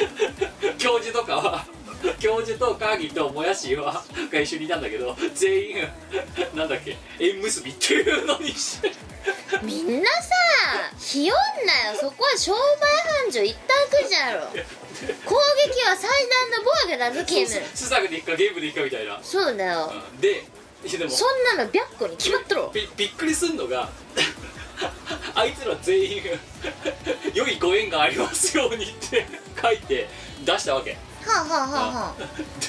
教授とかは 教授とカーギーともやしはが一緒にいたんだけど全員なんだっけ縁結びっていうのにして。みんなさひよんなよ。そこは商売繁盛一択じゃろ。攻撃は最大の防御だぞキムスサグでいくかゲームでいくかみたいな、そうだよ。うん。ででもそんなの白虎に決まっとろ。びびっくりすんのが あいつら全員良いご縁がありますようにって書いて出したわけはあはあはあはあ。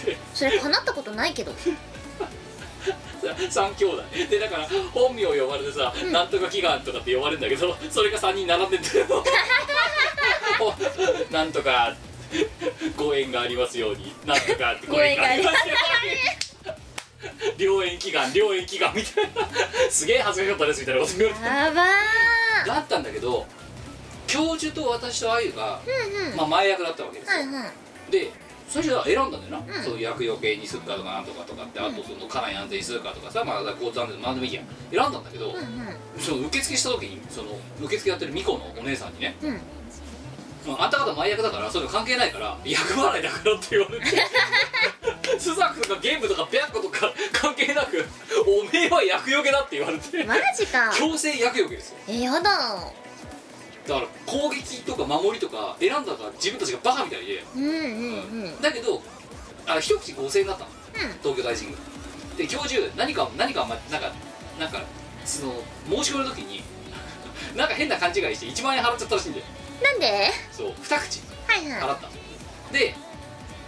でそれ叶ったことないけど。3兄弟。でだから本名呼ばれてさ、なんとか祈願とかって呼ばれるんだけどそれが3人並んでて なんとかご縁がありますように。なんとかってご縁がありますように。良 縁祈願良縁祈願みたいなすげえ恥ずかしかったですみたいなこと言われて。やばー。だったんだけど教授と私とあゆが、うんうん。まあ、前役だったわけですよ、はいはいで最初は選んだんだよな、うん。そういう厄除けにするかとかなんとかとかって、あとその家内安全にするかとかさ、まあ、交通安全なんでもいいや選んだんだけど、うんその受付した時にその受付やってる巫女のお姉さんにねうん。うん「あんた方前役だからそういうの関係ないから役払いだから」って言われて。スザクとかゲームとか白子とか関係なく「おめえは厄除けだ」って言われて。マジか。強制厄除けですよ。えやだだから攻撃とか守りとか選んだから自分たちがバカみたいで、うんうんうん。だけどあ一口5000円だったの。うん。東京大神宮。で教授何か何か、ま、なんかなんかその申し込みの時に なんか変な勘違いして1万円払っちゃったらしいんだよ。なんで？そう二口はいはい。払った。ので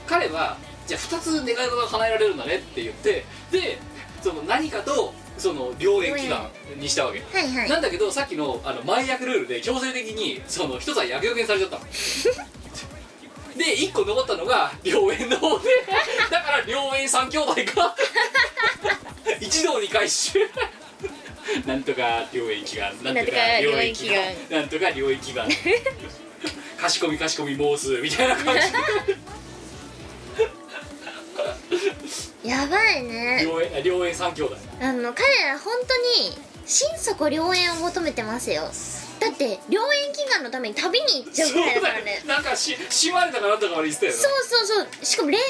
彼はじゃあ2つ願い事が叶えられるんだねって言ってでその何かとその良縁祈願にしたわけ。はいはい。なんだけどさっきのあの前役ルールで強制的にその一つは厄除けにされちゃったの。で1個残ったのが良縁の方でだから良縁三兄弟が一堂に会し。なんとか良縁祈願なんとか良縁祈願なんとか良縁祈願かしこみかしこみ申すみたいな感じ やばいね。良縁あ良縁三兄弟。あの彼ら本当に心底良縁を求めてますよ。だって良縁祈願のために旅に行っちゃうぐらいだからね。なんかし閉まれたかなんだかまで言ってたよな。そうそうそう。しかも恋愛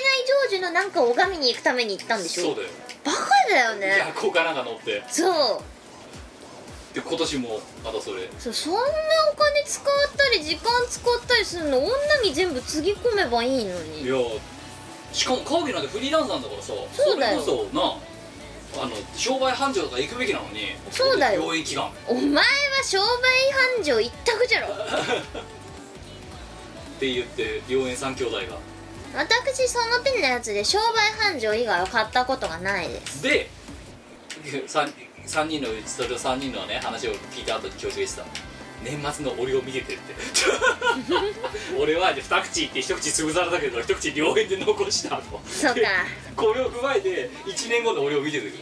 成就のなんかを拝みに行くために行ったんでしょ。そうだよ。バカだよね。夜行かなんか乗って。そう。で今年もまたそれ。そうそんなお金使ったり時間使ったりするの女に全部つぎ込めばいいのいにやしかも川木なんてフリーランスなんだからさそうだよ。れこそなあの商売繁盛とか行くべきなのにそうだよ。病院祈願っお前は商売繁盛一択じゃろ。て言って良縁三兄弟が。私その手のやつで商売繁盛以外は買ったことがないです。で 3, 三人のうちそれを3人のね話を聞いた後に教授が言ってた年末の俺を見ててって。俺は二口って一口潰されたけど一口両縁で残したと。そうか。これを踏まえて1年後の俺を見ててくれ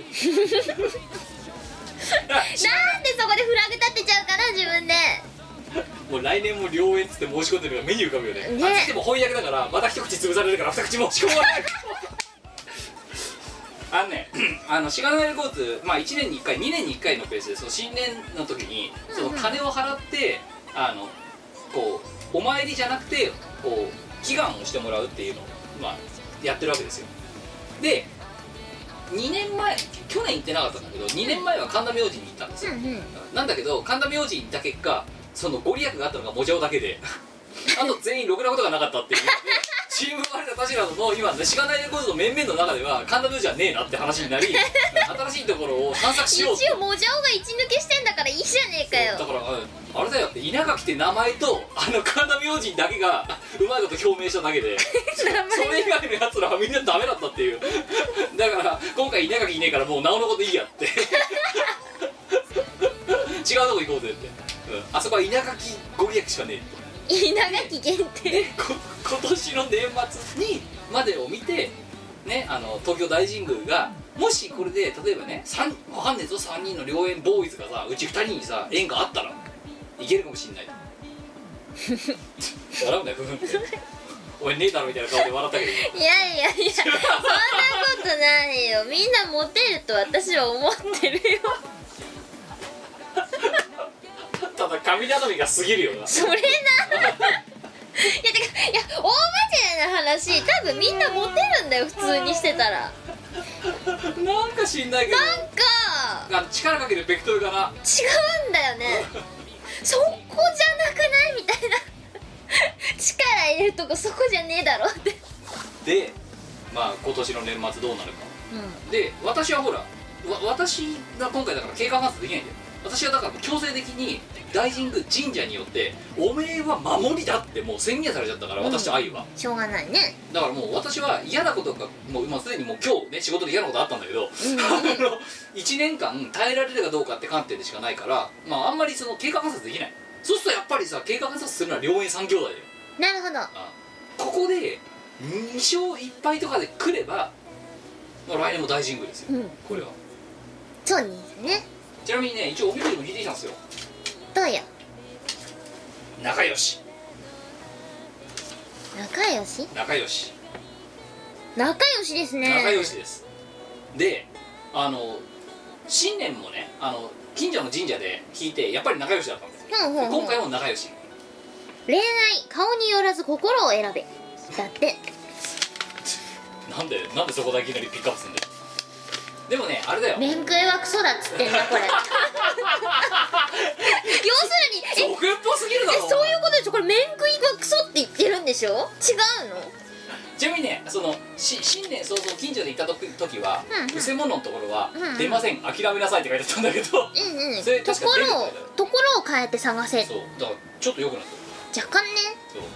なんでそこでフラグ立てちゃうかな自分で。もう来年も両縁っつって申し込んでるのが目に浮かぶよね。ね。あっちでも翻訳だからまた一口潰されるから二口申し込まない あのねあのしがないレコーズまあ1年に1回2年に1回のペースでその新年の時にその金を払ってあのこうお参りじゃなくてこう祈願をしてもらうっていうのを、まあ、やってるわけですよ。で2年前去年行ってなかったんだけど2年前は神田明神に行ったんですよ、うんうん。なんだけど神田明神に行った結果そのご利益があったのがもじゃおだけで。あと全員ろくなことがなかったっていう。のでチームマリタたちなどの今しがないレコードの面々の中では神田明神はねえなって話になり 新しいところを探索しようって一応もじゃおが一抜けしてんだからいいじゃねえかよだからああれだよって稲垣って名前とあの神田明神だけがうまいこと表明しただけで それ以外のやつらはみんなダメだったっていう。だから今回稲垣いねえからもうなおのこといいやって。違うとこ行こうぜって、うん、あそこは稲垣ご利益しかね稲垣限定こ今年の年末にまでを見てねあの東京大神宮がもしこれで例えばね三わかんねえぞ3人の両縁ボーイズがさうち2人にさ縁があったらいけるかもしんない。笑うんだよふふんって。俺ねえだろみたいな顔で笑ったけど。いやいやいやそんなことないよ。みんなモテると私は思ってるよ ただ神頼みが過ぎるよな。それな。いやてかいや大真面目な話。多分みんなモテるんだよ普通にしてたら。なんか知んないけど。なんか。あ力かけるベクトルがな。違うんだよね。そこじゃなくない？みたいな。力入れるとこそこじゃねえだろって。でまあ今年の年末どうなるか。うで私はほらわ私が今回だから経過観察できないんだよ私はだから強制的に大神宮神社によっておめえは守りだってもう宣言されちゃったから私とあゆは、んしょうがないね。だからもう私は嫌なことがもう今すでにもう今日ね仕事で嫌なことあったんだけど、うん あの1年間耐えられるかどうかって観点でしかないからまああんまりその経過観察できない。そうするとやっぱりさ経過観察するのは両縁三兄弟だよ。なるほど。あここで2勝1敗とかで来れば、まあ、来年も大神宮ですよ、うん。これは。そうですねちなみにね一応おみくじも引いてきたんですよ。どうよ？仲良し。仲良し？仲良し。仲良しですね。仲良しです。であの新年もねあの近所の神社で引いてやっぱり仲良しだったんですよ。ほうほうほうで今回も仲良し。恋愛顔によらず心を選べ。だって。なんでなんでそこだけいきなりピックアップするんだよでもねあれだよ。面食いはクソだっつってんだこれ。要するにえ俗っぽすぎるだろ。えそういうことでしょ？これ面食いはクソって言ってるんでしょ？違うの？ちなみにねそのし新年早々近所で行った時時はうんうん「うせもの」のところはうんうん「出ません諦めなさい」って書いてあったんだけど。うんうん。それと確か出るころをところを変えて探せ。そう。だからちょっと良くなった若干ね。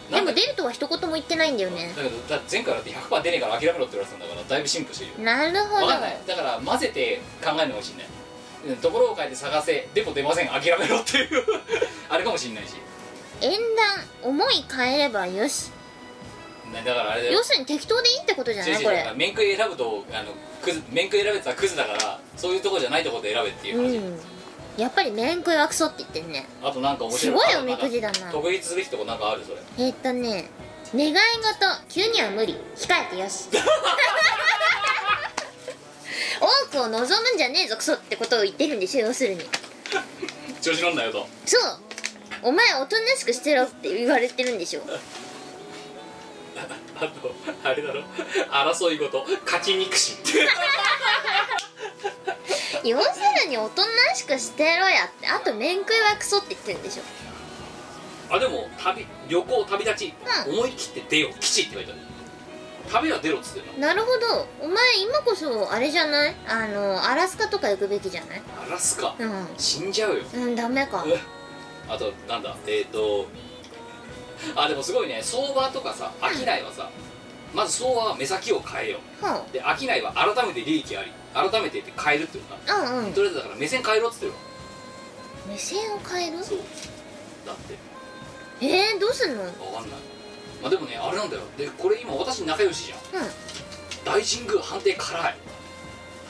でも出るとは一言も言ってないんだよね。だけどだ前回だって100%出ねえから諦めろって言われてたんだからだいぶ進歩してるよ。なるほど。分かんない。だから混ぜて考えるのかもしんないうんところを変えて探せ。でも出ません。諦めろっていう。あれかもしんないし。縁談思い変えればよし。なだからあれだよ。要するに適当でいいってことじゃない？これ。面食い選ぶとあのクズ面食い選べてたらクズだからそういうとこじゃないとこで選べっていう話、うんやっぱり面食いはクソって言ってんね。あとなんか面白い。すごいおみくじだな。特筆すべきとこなんかあるそれ。えーっとね願い事急には無理。控えてよし。多くを望むんじゃねえぞクソってことを言ってるんでしょ要するに。調子乗んなよと。そう。お前おとなしくしてろって言われてるんでしょ。あとあれだろ。争い事勝ち憎し。っ て要するにおとなしくしてろやって。あと面食いはクソって言ってるんでしょ。あでも旅旅行旅立ち、う思い切って出よ基地って書いてある。旅は出ろっつってなるほど。お前今こそあれじゃない？あのアラスカとか行くべきじゃない？アラスカ？うん。死んじゃうよ。うんダメか。あとなんだ？えっ、ー、とあでもすごいね。相場とかさ商いはさ、まず相場は目先を変えよう。で商いは改めて利益あり改めてって変えるっていうかうんうん。とりあえずだから目線変えろっつってるわ。目線を変える？そう。だって。えー、どうすんの？うんわかんない。まあでもねあれなんだよ。でこれ今私仲良しじゃん。大神宮判定辛い。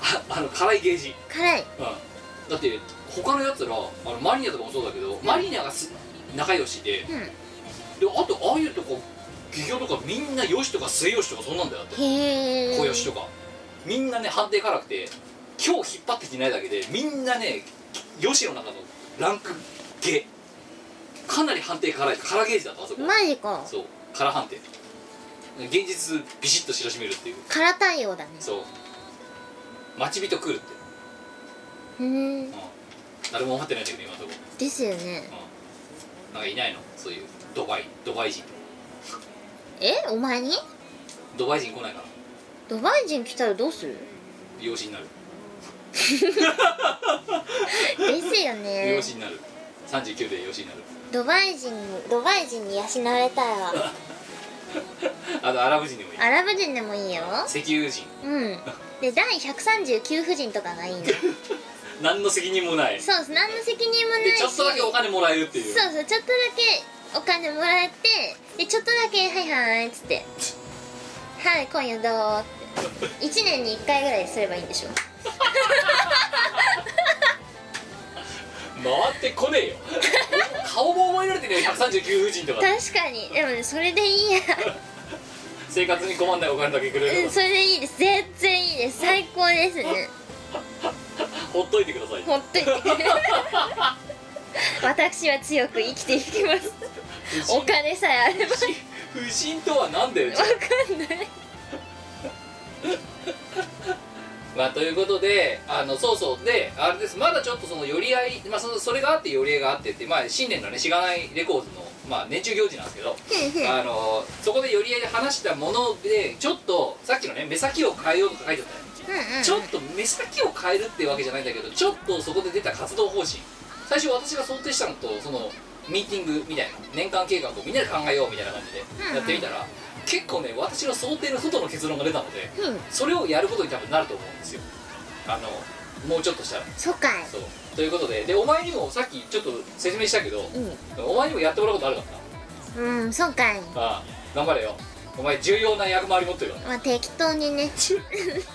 ああの辛いゲージ。辛い。うん。だって他のやつらあのマリニャとかもそうだけど、マリニャがす仲良しでうん。であとああいうとこ企業とかみんなよしとか末よしとかそんなんだよだって。へえ小よしとかみんなね判定辛くて今日引っ張ってきてないだけでみんなねよしの中のランクゲかなり判定辛い。辛ゲージだったあそこ。マジか。そう。辛判定。現実ビシッと知らしめるっていう。空対応だね。そう。待ち人来るって、うーんうん、誰も思ってないんだけど今のとこ。ですよね。うん。なんかいないの？そういうドバイドバイ人。え？お前に？ドバイ人来ないかなドバイ人来たらどうする？美容師になる。ですよ美ね容師になる。39で美容師になる。ドバイ人ドバイ人に養われたいわ あとアラブ人でもいい。アラブ人でもいいよ。石油人。うん。で第139夫人とかがいいの。何の責任もない。そう何の責任もないちょっとだけお金もらえるっていう。そうそうちょっとだけお金もらってでちょっとだけ「はいはい」っつって「はい今夜どう?」って。1年に1回ぐらいすればいいんでしょ。回ってこねえよ。顔も覚えられてね139夫人とか。確かに。でもねそれでいいや。生活に困んないお金だけくれる。うんそれでいいです。全然いいです。最高ですね。ほっといてください。ほっといて。私は強く生きていきます。お金さえあれば不審とは何だよわかんない。まあということであのそうそう。であれです。まだちょっとその寄り合い、まあ、そのそれがあって寄り合いがあってって、まあ、新年のねしがないレコーズの、まあ、年中行事なんですけどあのそこで寄り合いで話したものでちょっとさっきのね目先を変えようとか書いてあったよ。ちょっと目先を変えるってわけじゃないんだけどちょっとそこで出た活動方針。最初私が想定したのとそのミーティングみたいな年間計画をみんなで考えようみたいな感じでやってみたら、結構ね私の想定の外の結論が出たのでうん。それをやることに多分なると思うんですよ。あのもうちょっとしたら。そうかい。そう。ということででお前にもさっきちょっと説明したけどうん。お前にもやってもらうことあるからうんそうかい。なああ頑張れよ。お前重要な役回り持ってるからまあ適当にね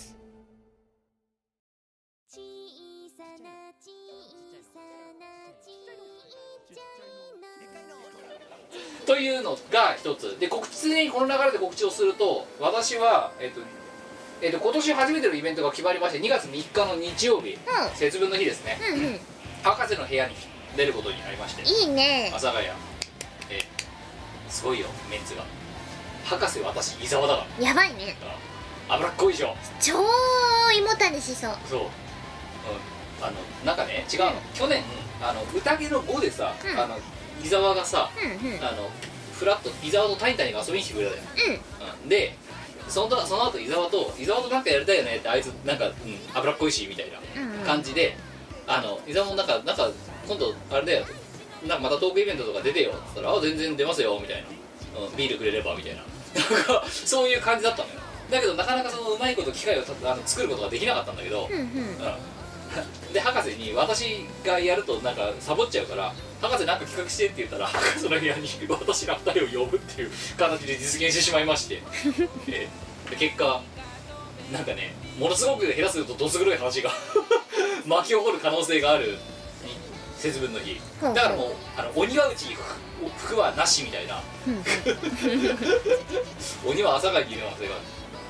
というのが一つ。で告知常にこの流れで告知をすると私は、えっとえっと、今年初めてのイベントが決まりまして2月3日の日曜日、節分の日ですね。うんうん。博士の部屋に出ることになりましていいね。阿佐ヶ谷。えすごいよメンツが。博士私伊沢だかやばいね。ら脂っこいでしょ。超胃もたれしそう。そう、うん、あのなんかね違うの、去年あの宴の5でさ、うん。あの伊沢がさうんうん。あのフラット伊沢とタニタニが遊びに来てくれたよ、うん、でそのその後伊沢と伊沢となんかやりたいよねってあいつなんか、うん、脂っこいしみたいなうんうん。感じで、あの伊沢もなんかなんか今度あれだよなんかまたトークイベントとか出てよって言ったら「あ全然出ますよ」みたいな、うん、ビールくれればみたいな。なんかそういう感じだったのよ。だけどなかなかそのうまいこと機会をたあの作ることができなかったんだけど、うんうん。うんで博士に私がやるとなんかサボっちゃうから博士なんか企画してって言ったら博士の部屋に私ら二人を呼ぶっていう形で実現してしまいまして、えーで結果なんかねものすごく下手するとどす黒い話が 巻き起こる可能性がある節分の日。だからもうあの鬼は内服服はなしみたいな。鬼は朝がにいる可能性が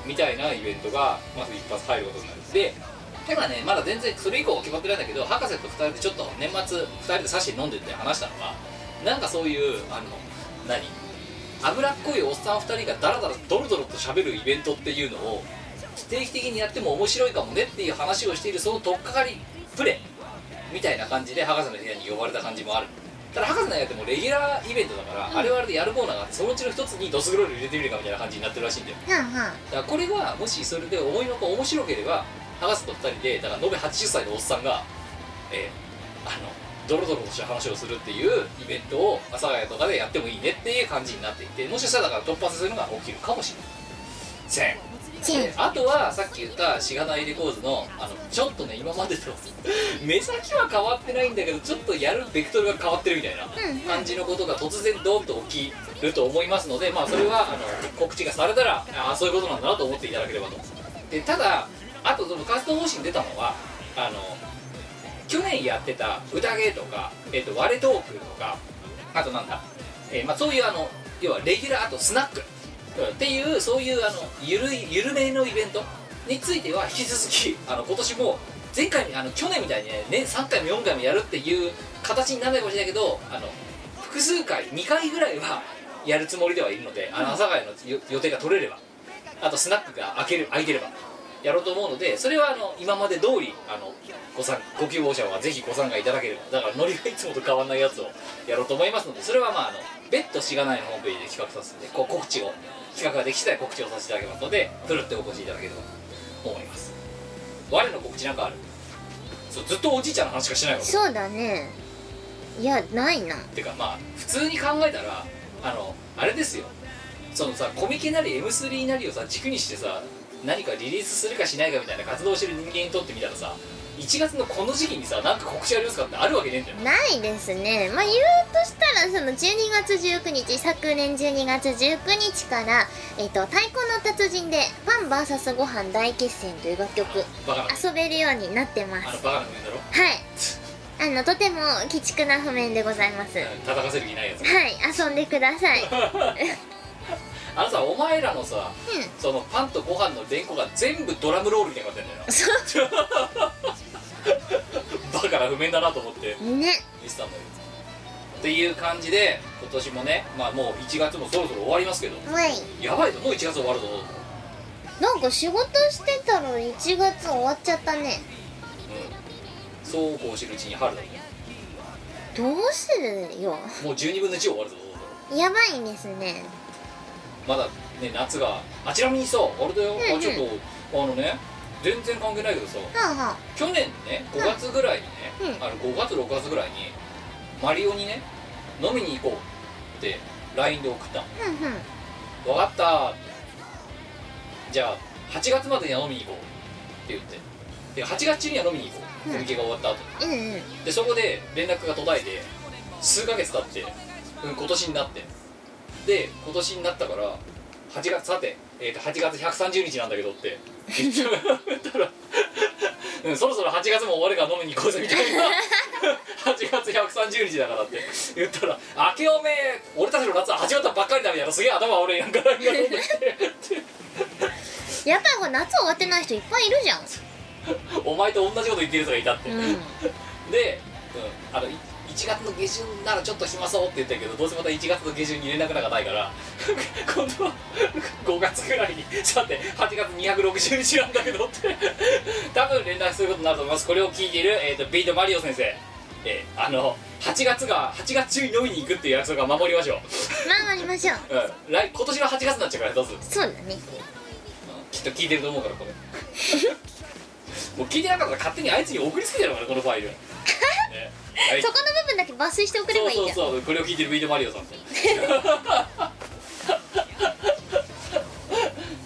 みたいなイベントがまず一発入ることになる。でただねまだ全然それ以降は決まってないんだけど博士と2人でちょっと年末2人で刺して飲んでて話したのはなんかそういうあの何？脂っこいおっさん2人がダラダラドロドロと喋るイベントっていうのを定期的にやっても面白いかもねっていう話をしているその取っかかりプレみたいな感じで博士の部屋に呼ばれた感じもある。ただ博士の部屋ってもうレギュラーイベントだから、あれはあれでやるコーナーがあってそのうちの一つにドスグロール入れてみるかみたいな感じになってるらしいんだよ。はんはん。だからこれがもしそれで思いのほか面白ければ博士と2人でだから延べ80歳のおっさんが、えーあのドロドロとした話をするっていうイベントを阿佐ヶ谷とかでやってもいいねっていう感じになっていてもしかしたらだから突発するのが起きるかもしれません。チェであとはさっき言ったしがないレコーズのあのちょっとね今までと 目先は変わってないんだけどちょっとやるベクトルが変わってるみたいな感じのことが突然ドンと起きると思いますのでまあそれはあの告知がされたらああそういうことなんだなと思っていただければと。でただあとその活動方針出たのはあの去年やってた宴とか、えっと割れトークとかあとなんだ、えーまあ、そういうあの要はレギュラーあとスナックっていうそういうあのゆるいゆるめのイベントについては引き続きあの今年も前回あの去年みたいにね年3回も4回もやるっていう形にならないかもしれないけどあの複数回2回ぐらいはやるつもりではいるのであの阿佐ヶ谷の予定が取れれば。あとスナックが開ける開いてれば。やろうと思うのでそれはあの今まで通りあのご参ご希望者はぜひご参加いただければだからノリがいつもと変わらないやつをやろうと思いますのでそれはまああの別途しがないのホームページで企画させてこう告知を企画ができ次第告知をさせていただきますのでふるってお越しいただければと思います。我の告知なんかある？そうずっとおじいちゃんの話しかしないわけ。そうだね。いやないな。てかまあ普通に考えたらあのあれですよ。そのさコミケなり M3 なりをさ軸にしてさ何かリリースするかしないかみたいな活動してる人間にとってみたらさ1月のこの時期にさなんか告知ありますかってあるわけねえんだよないですね。まあ言うとしたらその12月19日昨年12月19日から「えっと太鼓の達人」で「ファン VS ご飯大決戦」という楽曲遊べるようになってます。あのバカな譜面だろ？はい。あのとても鬼畜な譜面でございます。はい叩かせる気ないやつ。遊んでください あのさお前らのさうん。そのパンとご飯の連呼が全部ドラムロールみたいになってんだよ。なバカな譜面だなと思ってね。見てたんだけどっていう感じで今年もねまあもう1月もそろそろ終わりますけどはい。やばいともう1月終わるぞなんか仕事してたら1月終わっちゃったね。うん。そうこうしてるうちに春だねどうするよ。もう12分の1終わるぞやばいですねまだね夏があちなみにさあれだよ、うんうん。あちょっとあのね全然関係ないけどさはあは去年ね5月ぐらいにね、うん。あの5月6月ぐらいにマリオにね飲みに行こうって LINE で送ったの。あふんふん。分かったーって。じゃあ8月までには飲みに行こうって言って。で8月中には飲みに行こう。うん。コミケが終わった後うんうん。でそこで連絡が途絶えて数ヶ月経って、うん、今年になってで今年になったから8月さて、えー、と8月130日なんだけどって。言ったら、うん、そろそろ8月も終わるから飲みに行こうぜみたいな。8月130日だからって。言ったら「明けおめ俺たちの夏は始まったばっかりだ」みたいな。すげえ頭悪いなんかなんか飲んできて。やっぱりこれ夏終わってない人いっぱいいるじゃん。お前と同じこと言ってる人がいたって、うん。で、うん、あのい1月の下旬ならちょっと暇そうって言ったけどどうせまた1月の下旬に連絡なんかないから 今度は5月ぐらいにさて8月260日なんだけどって多分連絡することになると思います。これを聞いている、えー、とビートマリオ先生。えーあの8月が8月中に飲みに行くっていう約束は守りましょう、守りましょう。うん、来今年の8月になっちゃうからどうする、うんそうだね。きっと聞いてると思うからこれ。もう聞いてなかったら勝手にあいつに送りつけてやろうからこのファイル、ねはい。そこの部分だけ抜粋して送ればいいん。だそうそうそう。これを聞いてるビートマリオさん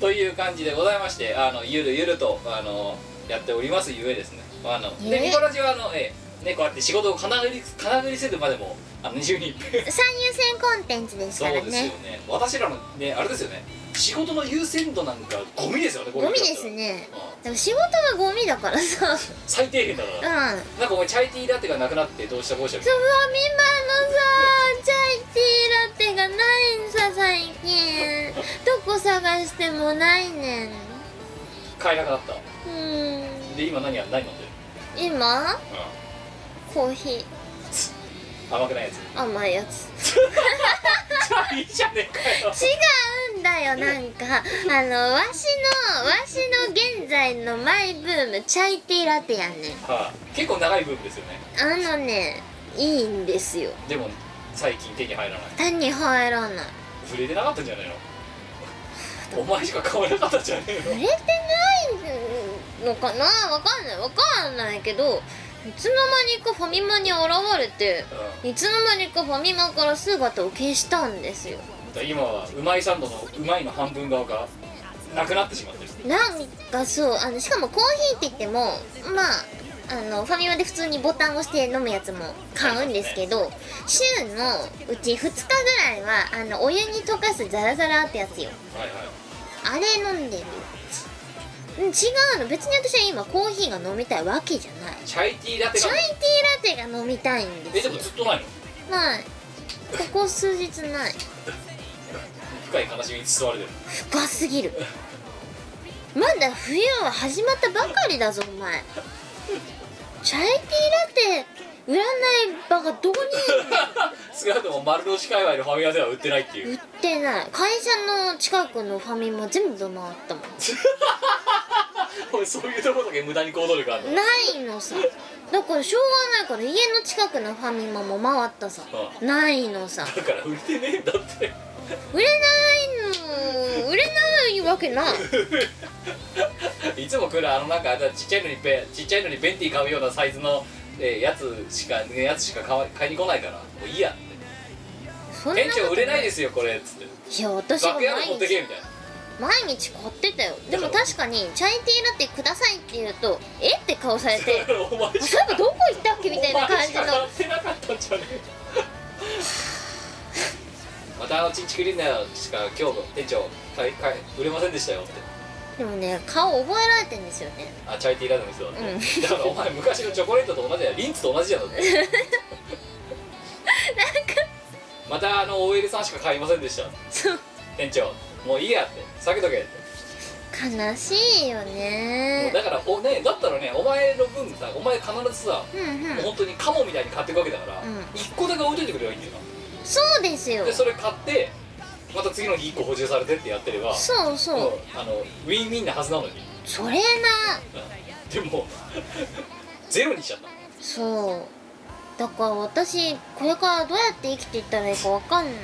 という感じでございましてあのゆるゆるとあのやっておりますゆえですね。あのでえ？ミコラジはあの、ええね、こうやって仕事をかなぐりかなぐりせるまでもあの20人最優先コンテンツですそうからですよね。ね私らのねあれですよね。仕事の優先度なんかゴミですよねゴミですね。うん。でも仕事がゴミだからさ。うん最低限だから、なんかお前チャイティーラテがなくなってどうしたこうした。そうファミマのさチャイティーラテがないんさ最近。どこ探してもないねん。な買えなくなった。うん。で今何や何飲んでる、今？うコーヒー。ん、甘くないやつ？甘いやつ。じゃあいいじゃねえかよ。違うんだよなんか。あのわしのわしの現在のマイブームチャイティーラテやね。んはい、結構長い部分ですよね。あのねいいんですよ。でも最近手に入らない。手に入らない。触れてなかったんじゃないの？お前しか買わなかったんじゃねえの？売れてないのかな？わかんない。わかんないけどいつの間にかファミマに現れていつの間にかファミマから姿を消したんですよ。うん、今はうまいサンドのうまいの半分側がなくなってしまってる。なんかそうあのしかもコーヒーって言ってもまああのファミマで普通にボタンを押して飲むやつも買うんですけど週のうち2日ぐらいはあのお湯に溶かすザラザラってやつよ。はいはい。あれ飲んでるうん違うの。別に私は今コーヒーが飲みたいわけじゃない。チャイティーラテが。チャイティーラテが飲みたいんですよ。えでもずっとないの？まあここ数日ない。深い悲しみに包まれてる。深すぎる。まだ冬は始まったばかりだぞお前。チャイティーラテ売らない場がどこにいるの？少なくとも丸の内界隈のファミマでは売ってないっていう。売ってない。会社の近くのファミマ全部回ったもん。おいそういうところだけ無駄に行動力あるの？ないのさ。だからしょうがない。から家の近くのファミマも回ったさ。うないのさ。だから売れてねえんだって。売れないの。売れないわけない。いつも来るあのなんかちっちゃいのにペちっちゃいのにベンティ買うようなサイズの、えーやつしかやつしか買わ買いに来ないからもういいやって。そんな店長売れないですすよこれっつって。いや私が楽屋で持毎日。ってけみたいな。毎日買ってたよ。でも確かにチャイティーラテくださいって言うとえ？って顔されて。お前あそういえばどこ行ったっけみたいな感じのお前しか買ってなかったんじゃねえ。またあのチンチクリーナーしか今日店長買い買い売れませんでしたよってでもね顔覚えられてんですよね。あチャイティーラテの人だって、うん。だからお前昔のチョコレートと同じだよリンツと同じじゃんだって またあの OL さんしか買いませんでした。そう。店長。もういいやって。避けとけって。悲しいよね。だからおねだったらねお前の分さお前必ずさ、うんうん。もう本当にカモみたいに買っていくわけだから、うん。一1個だけ置いといてくればいいんだよそうですよ。なでそれ買ってまた次の日1個補充されてってやってればそうそう。もうあのウィンウィンなはずなのに、それな。うん。でも ゼロにしちゃった。そう。だから私これからどうやって生きていったらいいかわかんない。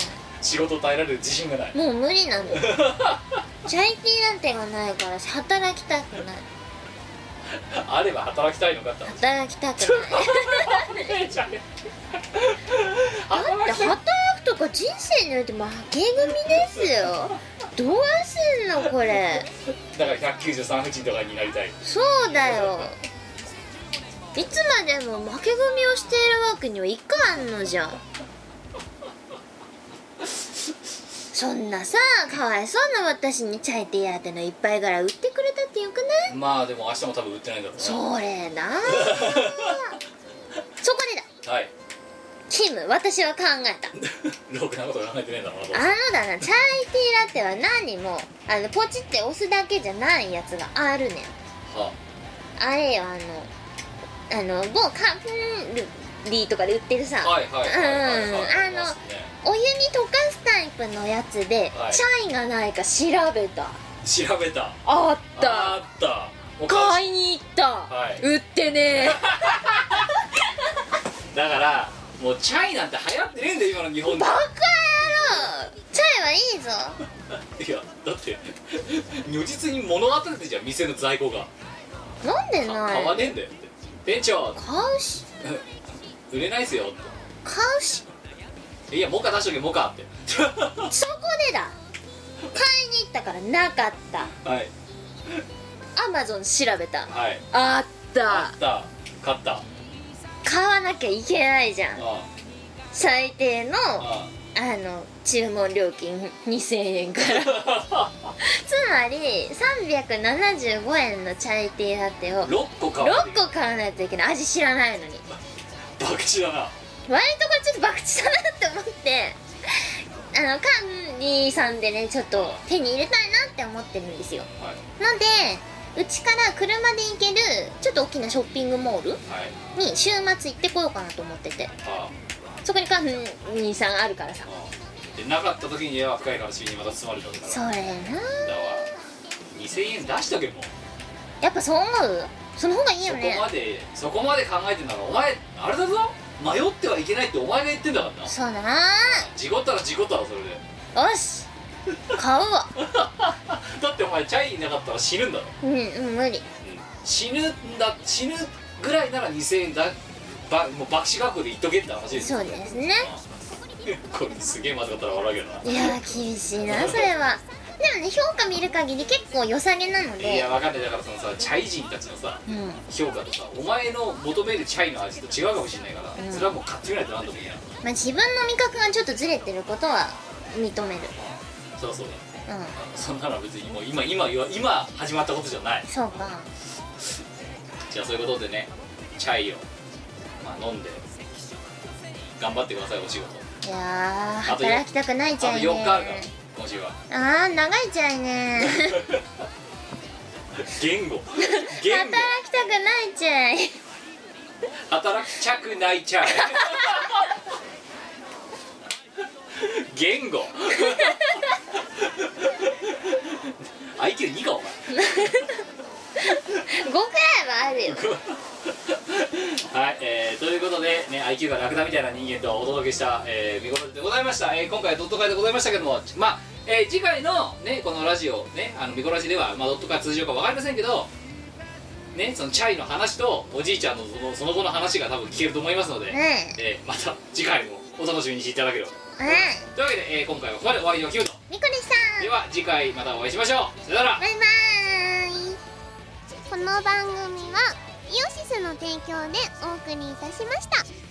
仕事耐えられる自信がない。もう無理なの。チャイティーなんてがないから働きたくない。あれば働きたいのかって働きたくない。ねえじゃねだって働くとか人生において負け組ですよ。どうすんのこれ。だから193婦人とかになりたい。そうだよ。いつまでも負け組をしているわけにはいかんのじゃ。そんなさかわいそうな私にチャイティー当ての一杯ぐらい売ってくれたってよくない？まあでも明日も多分売ってないんだろうな。それな。そこでだ。はいキム私は考えた。ろくなこと考えてねえんだろうなどうあのだな。チャイティーラテは何もあのポチって押すだけじゃないやつがあるねん。せはあ。れよあのあの某カンプリーとかで売ってるさ、はいはいはいはいはい。うん。はいあのますね。お湯に溶かすタイプのやつで、はい。チャイがないか調べた。調べた。あっあった。買いに行った、はい。売ってね だからもうチャイなんて流行ってねえんだよ今の日本で。バカ野郎チャイはいいぞ。いやだって如実に物語ってじゃん店の在庫が。なんでかない？買わねえんだよって。店長。買うし。売れないっすよっ買うし。ていやモカ出しとけモカって。そこでだ。買いに行ったからなかった。はい。アマゾン調べた。はい。あった。あった。買った。あ買わなきゃいけないじゃん。あ最低のああ。の注文料金 2000円から。つまり375円のチャイティーラテを6個買わ6個買わないといけない。味知らないのに。バクチだな。割とこれちょっと博打だなって思って。あの管理さんでねちょっと手に入れたいなって思ってるんですよ。はい。のでうちから車で行けるちょっと大きなショッピングモールはい。に週末行ってこようかなと思ってて。あ。そこに管理さんあるからさ。でなかった時には深い悲しみにまた包まれるわけだから。それな。だわ。2000円出しとけもう。やっぱそう思う。その方がいいよね。そこまでそこまで考えてんだからお前あれだぞ。迷ってはいけないってお前が言ってんだからな。そうだな。事故ったら事故ったらそれで。よし買うわ。だってお前チャイいなかったら死ぬんだろ、うんうん無理。うん。死ぬんだ死ぬぐらいなら2000円だばもう爆死額で言っとけって話ですよ。そうですね。う んこれすげえまずかったら笑うけどな。いやー厳しいなそれは。でもね評価見る限り結構良さげなのいでやわかんない。だからそのさチャイ人たちのさうん。評価とさお前の求めるチャイの味と違うかもしれないから、うん。それはもう買ってみないとなんとも言えない。まあ自分の味覚がちょっとずれてることは認めるそりゃそうだうん。そんなのは別にもう今今今始まったことじゃない。そうか。じゃあそういうことでねチャイを、まあ、飲んで頑張ってくださいお仕事。いや働きたくないあとじゃんね4日あるから今週は。あー長いじゃんね言語。働言語。きたくないじゃん 働きたくないちゃい 言語。IQ2 かお前5くらいはあるよ。はい、えー、ということで、ね、IQ がラクダみたいな人間とお届けした、えー、見頃でございました、えー、今回はドット会でございましたけどもまあ、えー、次回のねこのラジオねあの見頃ラジでは、まあ、ドット会通常か分かりませんけどねそのチャイの話とおじいちゃんのそのその後の話が多分聞けると思いますので、ねえーまた次回もお楽しみにしていただければというわけで、えー今回はここまでお会いのキムとみこでした。では次回またお会いしましょう。さよなら。バイバーイ。この番組はイオシスの提供でお送りいたしました